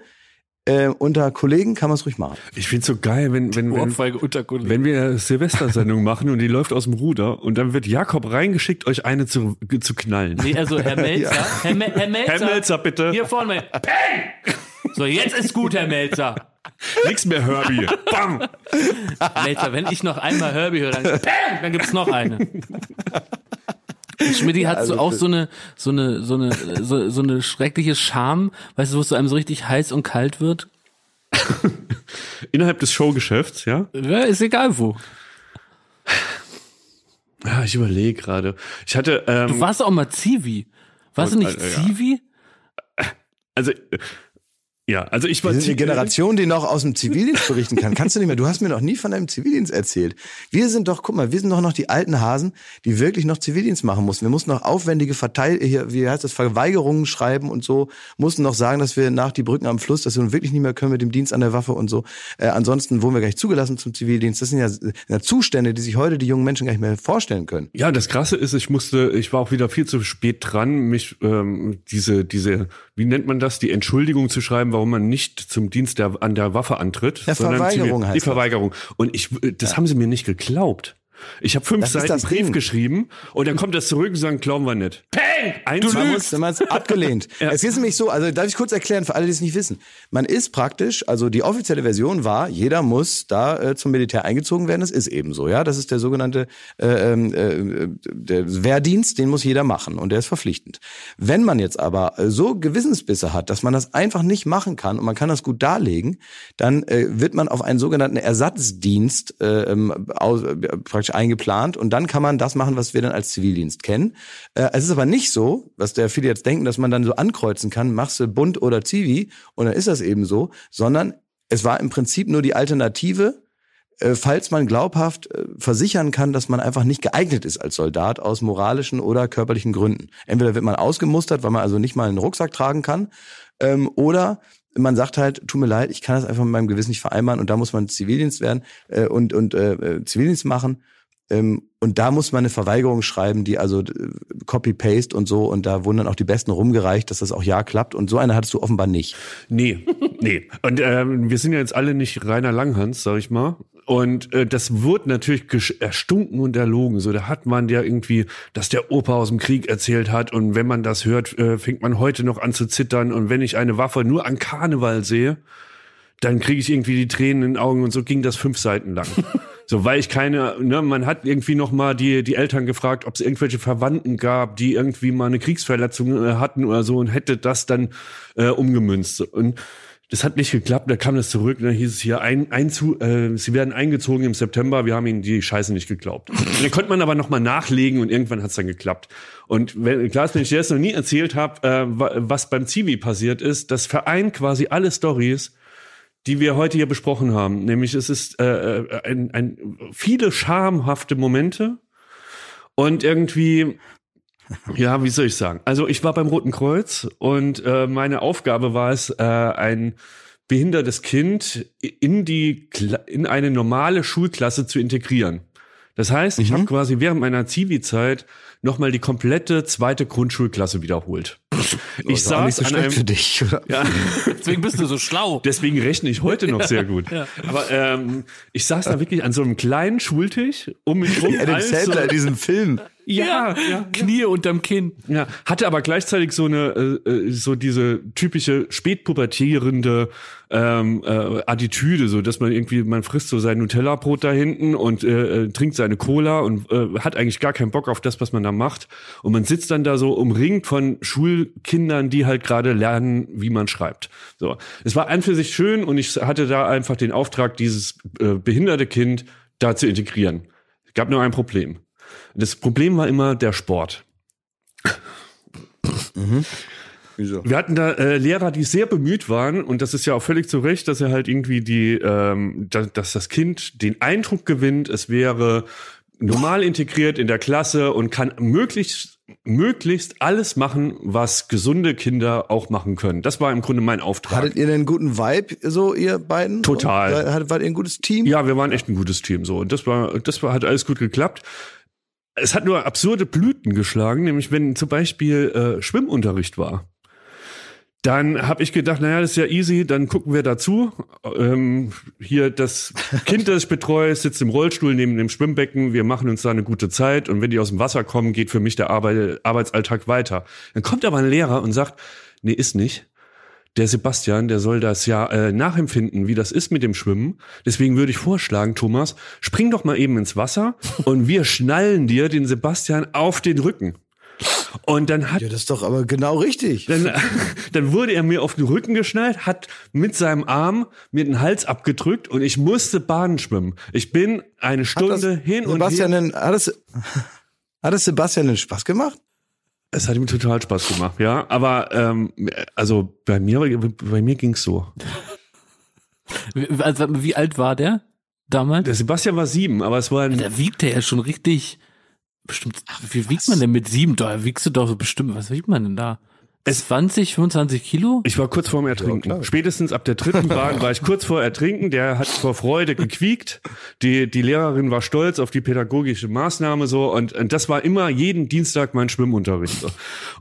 äh, unter Kollegen kann man es ruhig machen. ich find's so geil, wenn, wenn, wenn, wenn wir eine Silvestersendung machen und die läuft aus dem Ruder und dann wird Jakob reingeschickt, euch eine zu, zu knallen. Nee, also Herr Melzer, Herr, Me Herr Melzer, Herr Melzer, bitte. hier vorne, Peng! So, jetzt ist gut, Herr Melzer. Nix mehr Herbie. Bam! Melzer, wenn ich noch einmal Herbie höre, dann, Peng! dann gibt's noch eine. Und Schmidti hat also so auch so eine, so eine, so eine, so, so eine schreckliche Scham, weißt du, wo es so einem so richtig heiß und kalt wird? Innerhalb des Showgeschäfts, ja? Ja, ist egal wo. Ja, ich überlege gerade. Ich hatte, Du ähm, warst auch mal Zivi. Warst du Und, nicht äh, ja. Zivi? also äh, Ja, also ich war Wir sind eine Generation, die noch aus dem Zivildienst berichten kann. Kannst du nicht mehr. Du hast mir noch nie von deinem Zivildienst erzählt. Wir sind doch, guck mal, wir sind doch noch die alten Hasen, die wirklich noch Zivildienst machen mussten. Wir mussten noch aufwendige Verteil, hier, wie heißt das, Verweigerungen schreiben und so, mussten noch sagen, dass wir nach die Brücken am Fluss, dass wir nun wirklich nicht mehr können mit dem Dienst an der Waffe und so. Äh, ansonsten wurden wir gar nicht zugelassen zum Zivildienst. Das sind ja, sind ja Zustände, die sich heute die jungen Menschen gar nicht mehr vorstellen können. Ja, das Krasse ist, ich musste, ich war auch wieder viel zu spät dran, mich ähm, diese, diese, wie nennt man das, die Entschuldigung zu schreiben, warum man nicht zum Dienst der, an der Waffe antritt. Ja, sondern Verweigerung zivil- heißt Die das. Verweigerung. Und ich, äh, das haben sie mir nicht geglaubt. Ich habe fünf Das ist Seiten das Brief Ding. geschrieben und dann kommt das zurück und sagen, glauben wir nicht. Peng! Eins Man muss, man ist abgelehnt. Es ist nämlich so, also darf ich kurz erklären für alle, die es nicht wissen. Man ist praktisch, also die offizielle Version war, jeder muss da äh, zum Militär eingezogen werden. Das ist eben so, ja. Das ist der sogenannte äh, ähm, äh, der Wehrdienst, den muss jeder machen und der ist verpflichtend. Wenn man jetzt aber äh, so Gewissensbisse hat, dass man das einfach nicht machen kann und man kann das gut darlegen, dann äh, wird man auf einen sogenannten Ersatzdienst äh, ähm, aus, äh, praktisch eingeplant und dann kann man das machen, was wir dann als Zivildienst kennen. Äh, es ist aber nicht so, was der viele jetzt denken, dass man dann so ankreuzen kann, machst du Bund oder Zivi und dann ist das eben so, sondern es war im Prinzip nur die Alternative, äh, falls man glaubhaft äh, versichern kann, dass man einfach nicht geeignet ist als Soldat aus moralischen oder körperlichen Gründen. Entweder wird man ausgemustert, weil man also nicht mal einen Rucksack tragen kann, ähm, oder man sagt halt, tut mir leid, ich kann das einfach mit meinem Gewissen nicht vereinbaren und da muss man Zivildienst werden äh, und, und äh, äh, Zivildienst machen. Ähm, und da muss man eine Verweigerung schreiben, die also äh, Copy-Paste und so und da wurden dann auch die Besten rumgereicht, dass das auch ja klappt und so eine hattest du offenbar nicht. Nee, nee. Und ähm, wir sind ja jetzt alle nicht reiner Langhans, sag ich mal. Und äh, das wurde natürlich erstunken und erlogen. So, da hat man ja irgendwie, dass der Opa aus dem Krieg erzählt hat. Und wenn man das hört, äh, fängt man heute noch an zu zittern. Und wenn ich eine Waffe nur an Karneval sehe, dann kriege ich irgendwie die Tränen in den Augen. Und so ging das fünf Seiten lang. So, weil ich keine, ne, man hat irgendwie noch mal die, die Eltern gefragt, ob es irgendwelche Verwandten gab, die irgendwie mal eine Kriegsverletzung äh, hatten oder so und hätte das dann äh, umgemünzt. Und das hat nicht geklappt, da kam das zurück, und dann hieß es hier, ein, einzu, äh, sie werden eingezogen im September, wir haben ihnen die Scheiße nicht geglaubt. Und dann konnte man aber noch mal nachlegen und irgendwann hat es dann geklappt. Und wenn, klar ist, wenn ich dir das noch nie erzählt habe, äh, wa- was beim Zivi passiert ist, das vereint quasi alle Stories, die wir heute hier besprochen haben. Nämlich es ist äh, äh, ein, ein, viele schamhafte Momente und irgendwie, ja, wie soll ich sagen? Also ich war beim Roten Kreuz und äh, meine Aufgabe war es, äh, ein behindertes Kind in die Kla- in eine normale Schulklasse zu integrieren. Das heißt, ich habe quasi während meiner Zivi-Zeit nochmal die komplette zweite Grundschulklasse wiederholt. Ich auch nicht so an einem, für dich, oder? ja, Deswegen bist du so schlau. Deswegen rechne ich heute noch sehr gut. Aber ähm, ich saß da wirklich an so einem kleinen Schultisch um mich rum. Adam alles so- Sandler in diesem Film. ja, ja, Knie unterm Kinn. ja, hatte aber gleichzeitig so eine äh, äh, so diese typische spätpubertierende ähm, äh, Attitüde, so dass man irgendwie man frisst so sein Nutella-Brot da hinten und äh, äh, trinkt seine Cola und äh, hat eigentlich gar keinen Bock auf das, was man da macht. Und man sitzt dann da so umringt von Schulkindern, die halt gerade lernen, wie man schreibt. So, es war an für sich schön und ich hatte da einfach den Auftrag, dieses äh, behinderte Kind da zu integrieren. Es gab nur ein Problem. Das Problem war immer der Sport. Wieso? Wir hatten da äh, Lehrer, die sehr bemüht waren und das ist ja auch völlig zu Recht, dass er halt irgendwie die, ähm, da, dass das Kind den Eindruck gewinnt, es wäre normal integriert in der Klasse und kann möglichst möglichst alles machen, was gesunde Kinder auch machen können. Das war im Grunde mein Auftrag. Hattet ihr denn einen guten Vibe, so ihr beiden? Total. Hattet, wart ihr ein gutes Team? Ja, wir waren echt ein gutes Team so und das war das war hat alles gut geklappt. Es hat nur absurde Blüten geschlagen, nämlich wenn zum Beispiel äh, Schwimmunterricht war. Dann habe ich gedacht, naja, das ist ja easy, dann gucken wir dazu. Ähm, hier das Kind, das ich betreue, sitzt im Rollstuhl neben dem Schwimmbecken. Wir machen uns da eine gute Zeit und wenn die aus dem Wasser kommen, geht für mich der Arbeit, Arbeitsalltag weiter. Dann kommt aber ein Lehrer und sagt, nee, ist nicht. Der Sebastian, der soll das ja äh, nachempfinden, wie das ist mit dem Schwimmen. Deswegen würde ich vorschlagen, Thomas, spring doch mal eben ins Wasser und wir schnallen dir den Sebastian auf den Rücken. Und dann hat Ja, das ist doch aber genau richtig. dann, dann wurde er mir auf den Rücken geschnallt, hat mit seinem Arm mir den Hals abgedrückt und ich musste Bahnen schwimmen. Ich bin eine Hat das Stunde hin und Sebastian her. denn, hat es, hat es Sebastian denn Spaß gemacht? Es hat ihm total Spaß gemacht, ja. Aber ähm, also bei mir, bei mir ging's so. Wie, also, wie alt war der damals? Der Sebastian war sieben, aber es war ein, Da wiegt der ja schon richtig. Bestimmt, wie viel wiegt man denn mit sieben? Da wiegst du doch so bestimmt, was wiegt man denn da? Es- 20, 25 Kilo? Ich war kurz vorm Ertrinken. Spätestens ab der dritten Bahn war ich kurz vor Ertrinken. Der hat vor Freude gequiekt. Die, die Lehrerin war stolz auf die pädagogische Maßnahme so. Und, und das war immer jeden Dienstag mein Schwimmunterricht. So.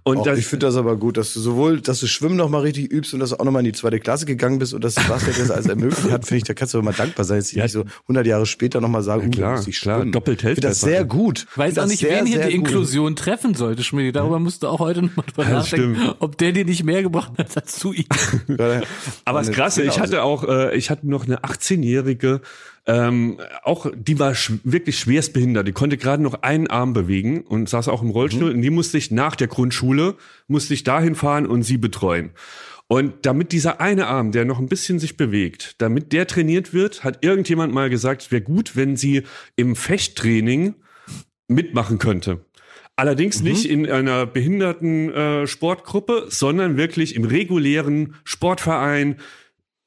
Und Och, das, ich finde das aber gut, dass du sowohl, dass du Schwimmen noch mal richtig übst und dass du auch noch mal in die zweite Klasse gegangen bist und dass Sebastian das alles ermöglicht hat, finde ich, da kannst du aber mal dankbar sein, dass die nicht so 100 Jahre später noch mal sagen, klar, uh, muss ich klar, schwimmen. doppelt Ich finde das sehr gut. Weiß Find auch nicht, sehr, wen hier die gut. Inklusion treffen sollte, Schmidt. Darüber musst du auch heute noch mal drüber Ja, nachdenken, stimmt. Ob der dir nicht mehr gebracht hat als zu ihm. Aber das Krasse, ich hatte auch, äh, ich hatte noch eine 18-jährige, ähm, auch die war sch wirklich schwerst behindert. Die konnte gerade noch einen Arm bewegen und saß auch im Rollstuhl. Mhm. Und die musste ich nach der Grundschule musste ich dahin fahren und sie betreuen. Und damit dieser eine Arm, der noch ein bisschen sich bewegt, damit der trainiert wird, hat irgendjemand mal gesagt, es wäre gut, wenn sie im Fechttraining mitmachen könnte. Allerdings Mhm. nicht in einer behinderten äh, Sportgruppe, sondern wirklich im regulären Sportverein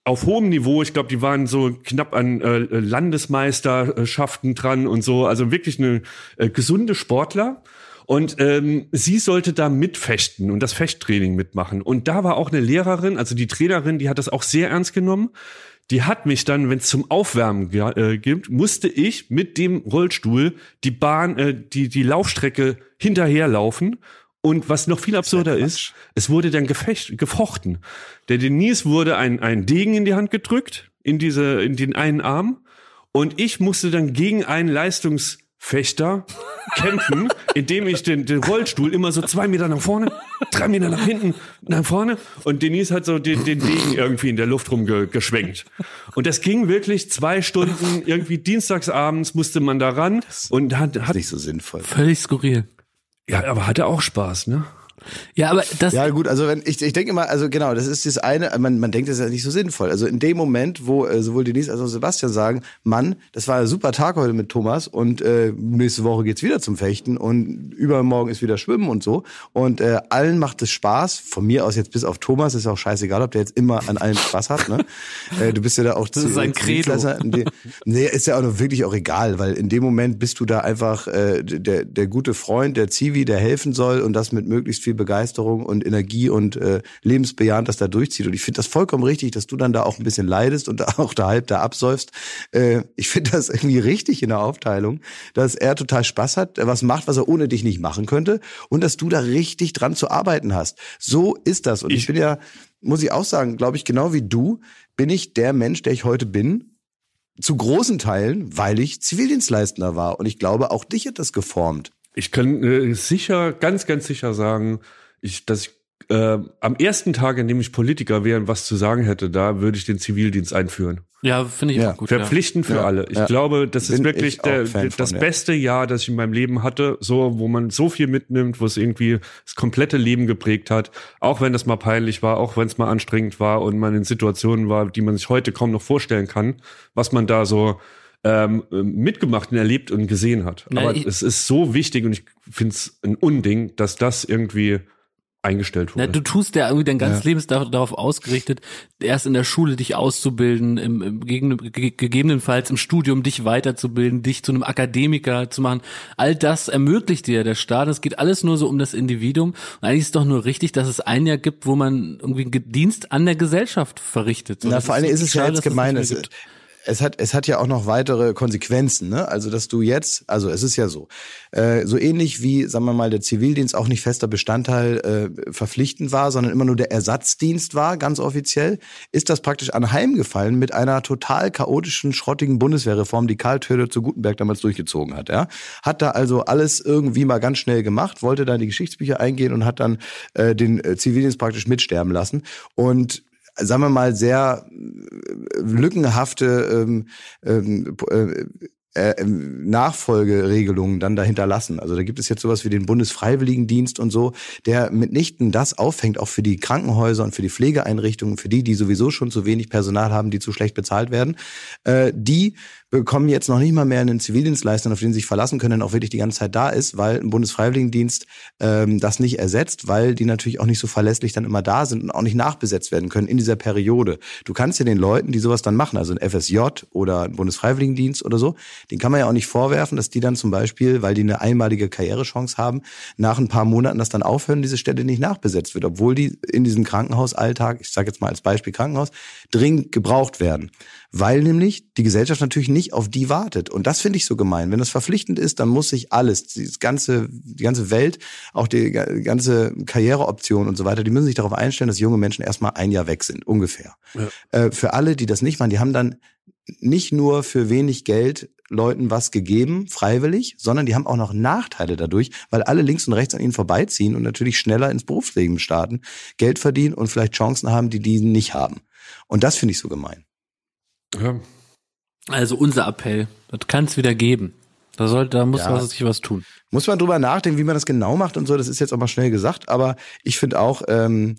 auf hohem Niveau. Ich glaube, die waren so knapp an äh, Landesmeisterschaften dran und so. Also wirklich eine äh, gesunde Sportler. Und ähm, sie sollte da mitfechten und das Fechttraining mitmachen. Und da war auch eine Lehrerin, also die Trainerin, die hat das auch sehr ernst genommen. Die hat mich dann, wenn es zum Aufwärmen äh, gibt, musste ich mit dem Rollstuhl die Bahn, äh, die die Laufstrecke hinterherlaufen. Und was noch viel absurder ist, es wurde dann gefecht, gefochten. Der Denise wurde ein, ein Degen in die Hand gedrückt, in diese, in den einen Arm. Und ich musste dann gegen einen Leistungsfechter kämpfen, indem ich den, den Rollstuhl immer so zwei Meter nach vorne, drei Meter nach hinten, nach vorne. Und Denise hat so den, den Degen irgendwie in der Luft rumgeschwenkt. Und das ging wirklich zwei Stunden, irgendwie dienstagsabends musste man da ran und hat, hat Nicht so sinnvoll. Völlig skurril. ja, aber hatte auch Spaß, ne? Ja, aber das, Ja, gut, also wenn ich, ich denke immer, also genau, das ist das eine, man, man denkt, das ist ja nicht so sinnvoll. Also in dem Moment, wo äh, sowohl Denise als auch Sebastian sagen, Mann, das war ein super Tag heute mit Thomas und äh, nächste Woche geht's wieder zum Fechten und übermorgen ist wieder Schwimmen und so. Und äh, allen macht es Spaß, von mir aus jetzt bis auf Thomas, ist auch scheißegal, ob der jetzt immer an allem Spaß hat. Ne? äh, du bist ja da auch Das ist sein Credo. Dienstleister. In dem- Nee, ist ja auch noch wirklich auch egal, weil in dem Moment bist du da einfach äh, der, der gute Freund, der Zivi, der helfen soll und das mit möglichst viel Begeisterung und Energie und äh, lebensbejahend das da durchzieht. Und ich finde das vollkommen richtig, dass du dann da auch ein bisschen leidest und auch da halb da absäufst. Äh, ich finde das irgendwie richtig in der Aufteilung, dass er total Spaß hat, was macht, was er ohne dich nicht machen könnte und dass du da richtig dran zu arbeiten hast. So ist das. Und ich, Ich- bin ja, muss ich auch sagen, glaube ich, genau wie du, bin ich der Mensch, der ich heute bin, zu großen Teilen, weil ich Zivildienstleistender war. Und ich glaube, auch dich hat das geformt. Ich kann äh, sicher, ganz, ganz sicher sagen, ich, dass ich äh, am ersten Tag, an dem ich Politiker wäre und was zu sagen hätte, da würde ich den Zivildienst einführen. ja, finde ich Ja, auch gut. Ja. Verpflichtend für Ja, alle. Ich ja. glaube, das ist Bin wirklich ich auch der, das von, ja. beste Jahr, das ich in meinem Leben hatte, so, wo man so viel mitnimmt, wo es irgendwie das komplette Leben geprägt hat, auch wenn das mal peinlich war, auch wenn es mal anstrengend war und man in Situationen war, die man sich heute kaum noch vorstellen kann, was man da so ähm, mitgemacht und erlebt und gesehen hat. Na, Aber es ist so wichtig und ich finde es ein Unding, dass das irgendwie eingestellt Na, wurde. du tust ja irgendwie dein ganzes Leben ist dar- darauf ausgerichtet, erst in der Schule dich auszubilden, im, im gegebenenfalls im Studium dich weiterzubilden, dich zu einem Akademiker zu machen. All das ermöglicht dir der Staat. Es geht alles nur so um das Individuum. Und eigentlich ist es doch nur richtig, dass es ein Jahr gibt, wo man irgendwie einen Dienst an der Gesellschaft verrichtet. So, Na, das vor allem ist es ja jetzt gemein. Es. Es hat, es hat ja auch noch weitere Konsequenzen, ne? Also, dass du jetzt, also es ist ja so, äh, so ähnlich wie, sagen wir mal, der Zivildienst auch nicht fester Bestandteil äh, verpflichtend war, sondern immer nur der Ersatzdienst war, ganz offiziell, ist das praktisch anheimgefallen mit einer total chaotischen, schrottigen Bundeswehrreform, die Karl Töder zu Gutenberg damals durchgezogen hat, ja? Hat da also alles irgendwie mal ganz schnell gemacht, wollte da in die Geschichtsbücher eingehen und hat dann äh, den äh, Zivildienst praktisch mitsterben lassen und sagen wir mal, sehr äh, lückenhafte ähm, ähm, äh, äh, Nachfolgeregelungen dann dahinter lassen. Also da gibt es jetzt sowas wie den Bundesfreiwilligendienst und so, der mitnichten das auffängt, auch für die Krankenhäuser und für die Pflegeeinrichtungen, für die, die sowieso schon zu wenig Personal haben, die zu schlecht bezahlt werden. Äh, die bekommen jetzt noch nicht mal mehr einen Zivildienstleister, auf den sie sich verlassen können, der auch wirklich die ganze Zeit da ist, weil ein Bundesfreiwilligendienst ähm, das nicht ersetzt, weil die natürlich auch nicht so verlässlich dann immer da sind und auch nicht nachbesetzt werden können in dieser Periode. Du kannst ja den Leuten, die sowas dann machen, also ein FSJ oder ein Bundesfreiwilligendienst oder so, den kann man ja auch nicht vorwerfen, dass die dann zum Beispiel, weil die eine einmalige Karrierechance haben, nach ein paar Monaten das dann aufhören, diese Stelle nicht nachbesetzt wird, obwohl die in diesem Krankenhausalltag, ich sage jetzt mal als Beispiel Krankenhaus, dringend gebraucht werden weil nämlich die Gesellschaft natürlich nicht auf die wartet. Und das finde ich so gemein. Wenn das verpflichtend ist, dann muss sich alles, die ganze, die ganze Welt, auch die ganze Karriereoption und so weiter, die müssen sich darauf einstellen, dass junge Menschen erstmal ein Jahr weg sind, ungefähr. Ja. Äh, für alle, die das nicht machen, die haben dann nicht nur für wenig Geld Leuten was gegeben, freiwillig, sondern die haben auch noch Nachteile dadurch, weil alle links und rechts an ihnen vorbeiziehen und natürlich schneller ins Berufsleben starten, Geld verdienen und vielleicht Chancen haben, die die nicht haben. Und das finde ich so gemein. Ja. Also unser Appell, das kann es wieder geben. Da sollte, da muss ja. sich was tun. Muss man drüber nachdenken, wie man das genau macht und so. Das ist jetzt auch mal schnell gesagt, aber ich finde auch ähm,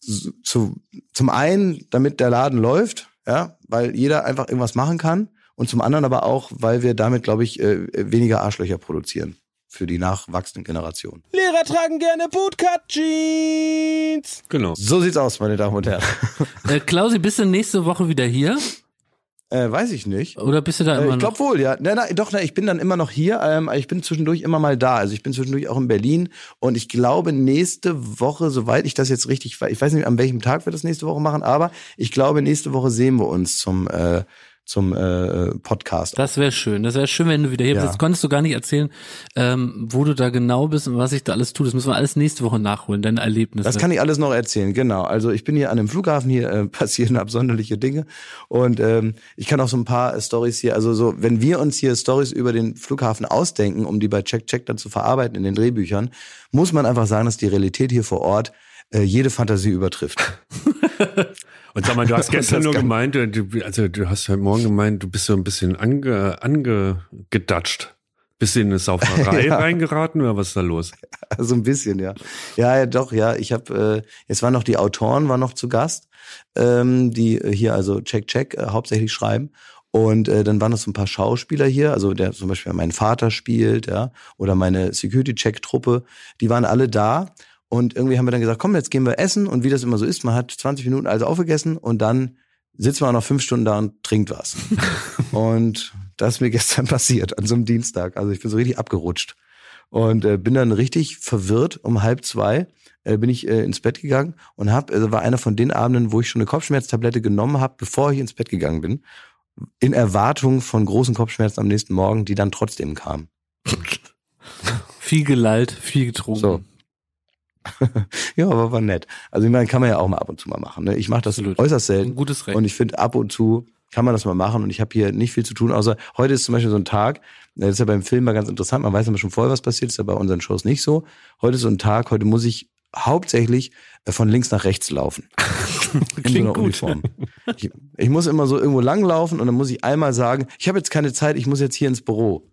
zu, zum einen, damit der Laden läuft, ja, weil jeder einfach irgendwas machen kann, und zum anderen aber auch, weil wir damit, glaube ich, äh, weniger Arschlöcher produzieren für die nachwachsenden Generationen. Lehrer tragen gerne Bootcut-Jeans. Genau. So sieht's aus, meine Damen und Herren. Äh, Klausi, bist du nächste Woche wieder hier? Äh, weiß ich nicht. Oder bist du da immer äh, Ich glaube wohl, ja. Na, na, doch, na, ich bin dann immer noch hier. Ähm, ich bin zwischendurch immer mal da. Also ich bin zwischendurch auch in Berlin. Und ich glaube, nächste Woche, soweit ich das jetzt richtig weiß, ich weiß nicht, an welchem Tag wir das nächste Woche machen, aber ich glaube, nächste Woche sehen wir uns zum äh, zum äh, Podcast. Das wäre schön. Das wäre schön, wenn du wieder hier bist. Ja. Jetzt konntest du gar nicht erzählen, ähm, wo du da genau bist und was ich da alles tue. Das müssen wir alles nächste Woche nachholen, deine Erlebnisse. Das kann ich alles noch erzählen, genau. Also ich bin hier an dem Flughafen, hier äh, passieren absonderliche Dinge. Und ähm, ich kann auch so ein paar Stories hier, also so, wenn wir uns hier Stories über den Flughafen ausdenken, um die bei Check Check dann zu verarbeiten in den Drehbüchern, muss man einfach sagen, dass die Realität hier vor Ort äh, jede Fantasie übertrifft. Und sag mal, du hast gestern nur gemeint, du, also du hast heute Morgen gemeint, du bist so ein bisschen ange, angedatscht. Bist du in eine Sauferei ja. reingeraten oder was ist da los? So ein bisschen, ja. Ja, ja doch, ja. Ich habe, äh, jetzt waren noch die Autoren, waren noch zu Gast, ähm, die hier also Check Check äh, hauptsächlich schreiben. Und äh, dann waren noch so ein paar Schauspieler hier, also der zum Beispiel mein Vater spielt, ja, oder meine Security-Check-Truppe, die waren alle da. Und irgendwie haben wir dann gesagt, komm, jetzt gehen wir essen. Und wie das immer so ist, man hat 20 Minuten also aufgegessen und dann sitzt man auch noch fünf Stunden da und trinkt was. und das ist mir gestern passiert, an so einem Dienstag. Also ich bin so richtig abgerutscht. Und äh, bin dann richtig verwirrt um halb zwei äh, bin ich äh, ins Bett gegangen und hab, also war einer von den Abenden, wo ich schon eine Kopfschmerztablette genommen habe, bevor ich ins Bett gegangen bin, in Erwartung von großen Kopfschmerzen am nächsten Morgen, die dann trotzdem kamen. viel gelallt, viel getrunken. So. ja, aber war nett. Also ich meine, kann man ja auch mal ab und zu mal machen. Ne? Ich mache das Absolut. äußerst selten. Ein gutes Recht. Und ich finde, ab und zu kann man das mal machen. Und ich habe hier nicht viel zu tun, außer heute ist zum Beispiel so ein Tag, das ist ja beim Film mal ganz interessant, man weiß immer schon vorher, was passiert, ist ja bei unseren Shows nicht so. Heute ist so ein Tag, heute muss ich hauptsächlich äh, von links nach rechts laufen. in so einer gut. Uniform. Ich, ich muss immer so irgendwo langlaufen und dann muss ich einmal sagen, ich habe jetzt keine Zeit, ich muss jetzt hier ins Büro.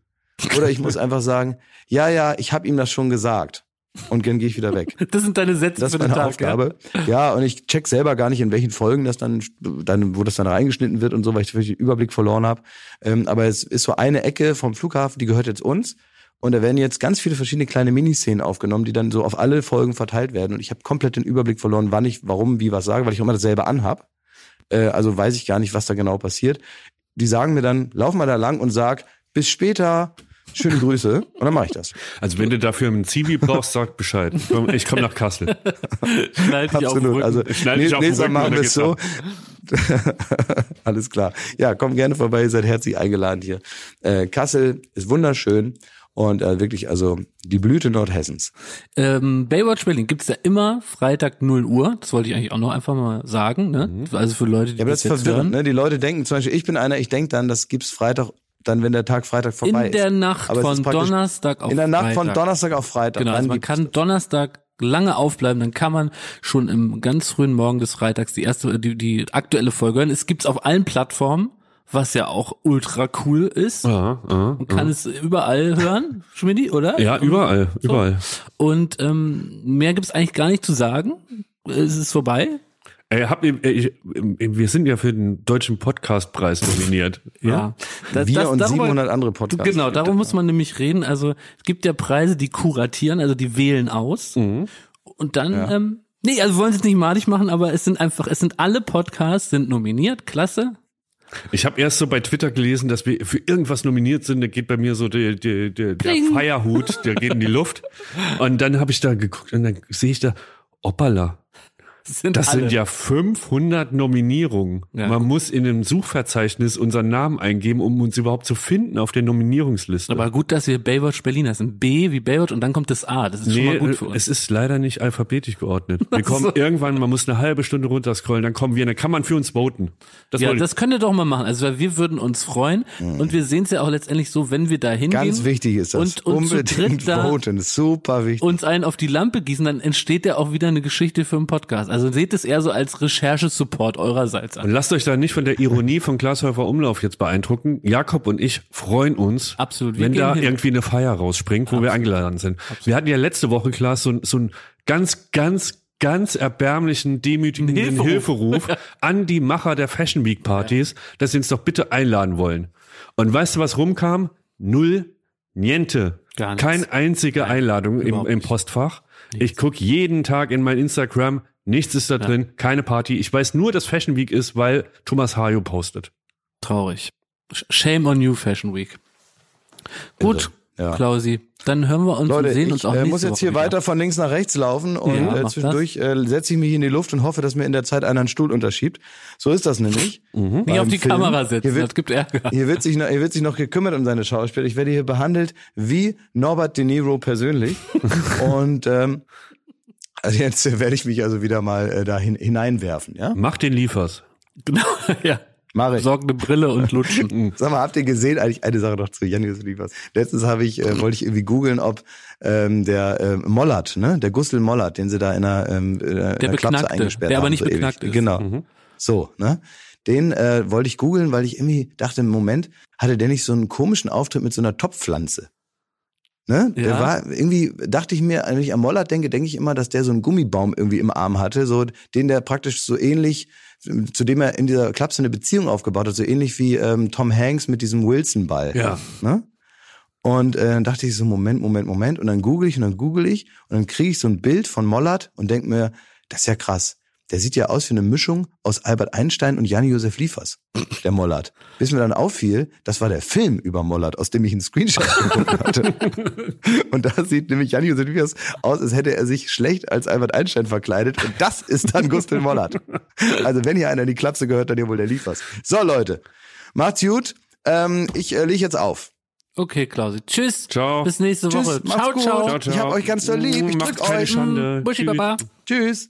Oder ich muss einfach sagen, ja, ja, ich habe ihm das schon gesagt und dann gehe ich wieder weg. Das sind deine Sätze das für den Tag, Aufgabe. Ja? ja, und ich check selber gar nicht, in welchen Folgen das dann, dann wo das dann reingeschnitten wird und so, weil ich den Überblick verloren habe. Ähm, aber es ist so eine Ecke vom Flughafen, die gehört jetzt uns. Und da werden jetzt ganz viele verschiedene kleine Miniszenen aufgenommen, die dann so auf alle Folgen verteilt werden. Und ich habe komplett den Überblick verloren, wann ich, warum, wie was sage, weil ich immer dasselbe anhab. Äh, also weiß ich gar nicht, was da genau passiert. Die sagen mir dann, lauf mal da lang und sag, bis später, Schöne Grüße und dann mache ich das. Also wenn du dafür einen Zivi brauchst, sag Bescheid. Ich komme nach Kassel. Schneid dich Absolut. auf also Schneid dich auf nächstes Mal machen wir es so. Alles klar. Ja, komm gerne vorbei, ihr seid herzlich eingeladen hier. Äh, Kassel ist wunderschön und äh, wirklich also die Blüte Nordhessens. Ähm, Baywatch Berlin gibt's ja immer Freitag 0 Uhr. Das wollte ich eigentlich auch noch einfach mal sagen. Ne? Mhm. Also für Leute, die ja, aber das, das ist verwirrend. Ne? Die Leute denken zum Beispiel, ich bin einer, ich denke dann, das gibt's Freitag dann, wenn der Tag Freitag vorbei ist. In der Nacht von Donnerstag auf In der Nacht Freitag. von Donnerstag auf Freitag. Genau, also man kann Donnerstag lange aufbleiben, dann kann man schon im ganz frühen Morgen des Freitags die erste, die, die aktuelle Folge hören. Es gibt's auf allen Plattformen was ja auch ultra cool ist. Ja, ja, Man kann es überall hören, Schmidti, oder? ja überall, So. überall. Und ähm, mehr gibt's eigentlich gar nicht zu sagen. Es ist vorbei. Ey, hab, ey, ich, wir sind ja für den deutschen Podcastpreis nominiert. Ja. Das, Wir das- und darüber- 700 andere Podcasts. Genau, darum muss man nämlich reden. Also es gibt ja Preise, die kuratieren, also die wählen aus. Mhm. Und dann, ähm, nee, also wir wollen es jetzt nicht malig machen, aber es sind einfach, es sind alle Podcasts sind nominiert, klasse. Ich habe erst so bei Twitter gelesen, dass wir für irgendwas nominiert sind. Da geht bei mir so der, der, der, der. Feierhut, der geht in die Luft. Und dann habe ich da geguckt und dann sehe ich da, Oppala, sind, das alle. sind ja 500 Nominierungen. Ja. Man muss in einem Suchverzeichnis unseren Namen eingeben, um uns überhaupt zu finden auf der Nominierungsliste. Aber gut, dass wir Baywatch Berlin heißen. B wie Baywatch und dann kommt das A. Das ist schon Nee, mal gut für uns. es ist leider nicht alphabetisch geordnet. Wir kommen so. irgendwann, man muss eine halbe Stunde runterscrollen, dann kommen wir, dann kann man für uns voten. Das ja, das könnt ihr doch mal machen. Also weil wir würden uns freuen und wir sehen es ja auch letztendlich so, wenn wir da hingehen Ganz wichtig ist das. und, und Unbedingt voten. Super wichtig. uns einen auf die Lampe gießen, dann entsteht ja auch wieder eine Geschichte für einen Podcast. Also seht es eher so als Recherchesupport eurerseits Und an. lasst euch da nicht von der Ironie von Glashäufer Umlauf jetzt beeindrucken. Jakob und ich freuen uns, Absolut. Wenn da hin. irgendwie eine Feier rausspringt, wo wir eingeladen sind. Wir hatten ja letzte Woche, Klaas, so, so einen ganz, ganz, ganz erbärmlichen, demütigenden Hilferuf. Hilferuf, an die Macher der Fashion Week Partys, dass sie uns doch bitte einladen wollen. Und weißt du, was rumkam? Null, niente. Gar nichts. Keine einzige Einladung im, im. Postfach. Ich guck jeden Tag in mein Instagram, nichts ist da drin, keine Party. Ich weiß nur, dass Fashion Week ist, weil Thomas Hayo postet. Traurig. Sh- Shame on you, Fashion Week. Gut, ja. Klausi. Dann hören wir uns Leute, und sehen ich uns auch äh, nächste muss jetzt Woche hier wieder. weiter von links nach rechts laufen und Ja, äh, zwischendurch äh, setze ich mich in die Luft und hoffe, dass mir in der Zeit einer einen Stuhl unterschiebt. So ist das nämlich. Nicht beim auf die Film. Kamera setzen, Hier wird, das gibt Ärger. Hier wird, sich noch, hier wird sich noch gekümmert um seine Schauspieler. Ich werde hier behandelt wie Norbert De Niro persönlich. und ähm, also jetzt werde ich mich also wieder mal äh, da hin, hineinwerfen. Ja, Mach den Liefers. Genau, ja. mache ich. Besorgende Brille und lutschen. Sag mal, habt ihr gesehen, eigentlich eine Sache noch zu Janis Liefers. Letztens habe ich, äh, wollte ich irgendwie googeln, ob ähm, der äh, Mollert, ne, der Gustl Mollert, den sie da in einer, ähm, in Der Klapse Beknackte, eingesperrt der haben. aber nicht so ewig. beknackt ist. Genau. So, ne. Den äh, wollte ich googeln, weil ich irgendwie dachte, im Moment hatte der nicht so einen komischen Auftritt mit so einer Topfpflanze. Ne? Der Ja. war irgendwie, dachte ich mir, wenn ich an Mollert denke, denke ich immer, dass der so einen Gummibaum irgendwie im Arm hatte, so den der praktisch so ähnlich, zu dem er in dieser Klapse eine Beziehung aufgebaut hat, so ähnlich wie ähm, Tom Hanks mit diesem Wilson-Ball. Ja. Ne? Und äh, dann dachte ich so, Moment, Moment, Moment. Und dann google ich und dann google ich und dann kriege ich so ein Bild von Mollert und denk mir, das ist ja krass. Der sieht ja aus wie eine Mischung aus Albert Einstein und Jan-Josef Liefers, der Mollert. Bis mir dann auffiel, das war der Film über Mollert, aus dem ich einen Screenshot geguckt hatte. Und da sieht nämlich Jan-Josef Liefers aus, als hätte er sich schlecht als Albert Einstein verkleidet. Und das ist dann Gustav Mollert. Also wenn hier einer in die Klapse gehört, dann ja wohl der Liefers. So, Leute, macht's gut. Ähm, ich äh, leg jetzt auf. Okay, Klausi. Tschüss. Ciao. Bis nächste Tschüss, Woche. macht's Ciao, ciao. Ciao, ciao. Ich hab euch ganz doll lieb. Ich Macht drück euch. Schande. Buschi Tschüss. Baba. Tschüss.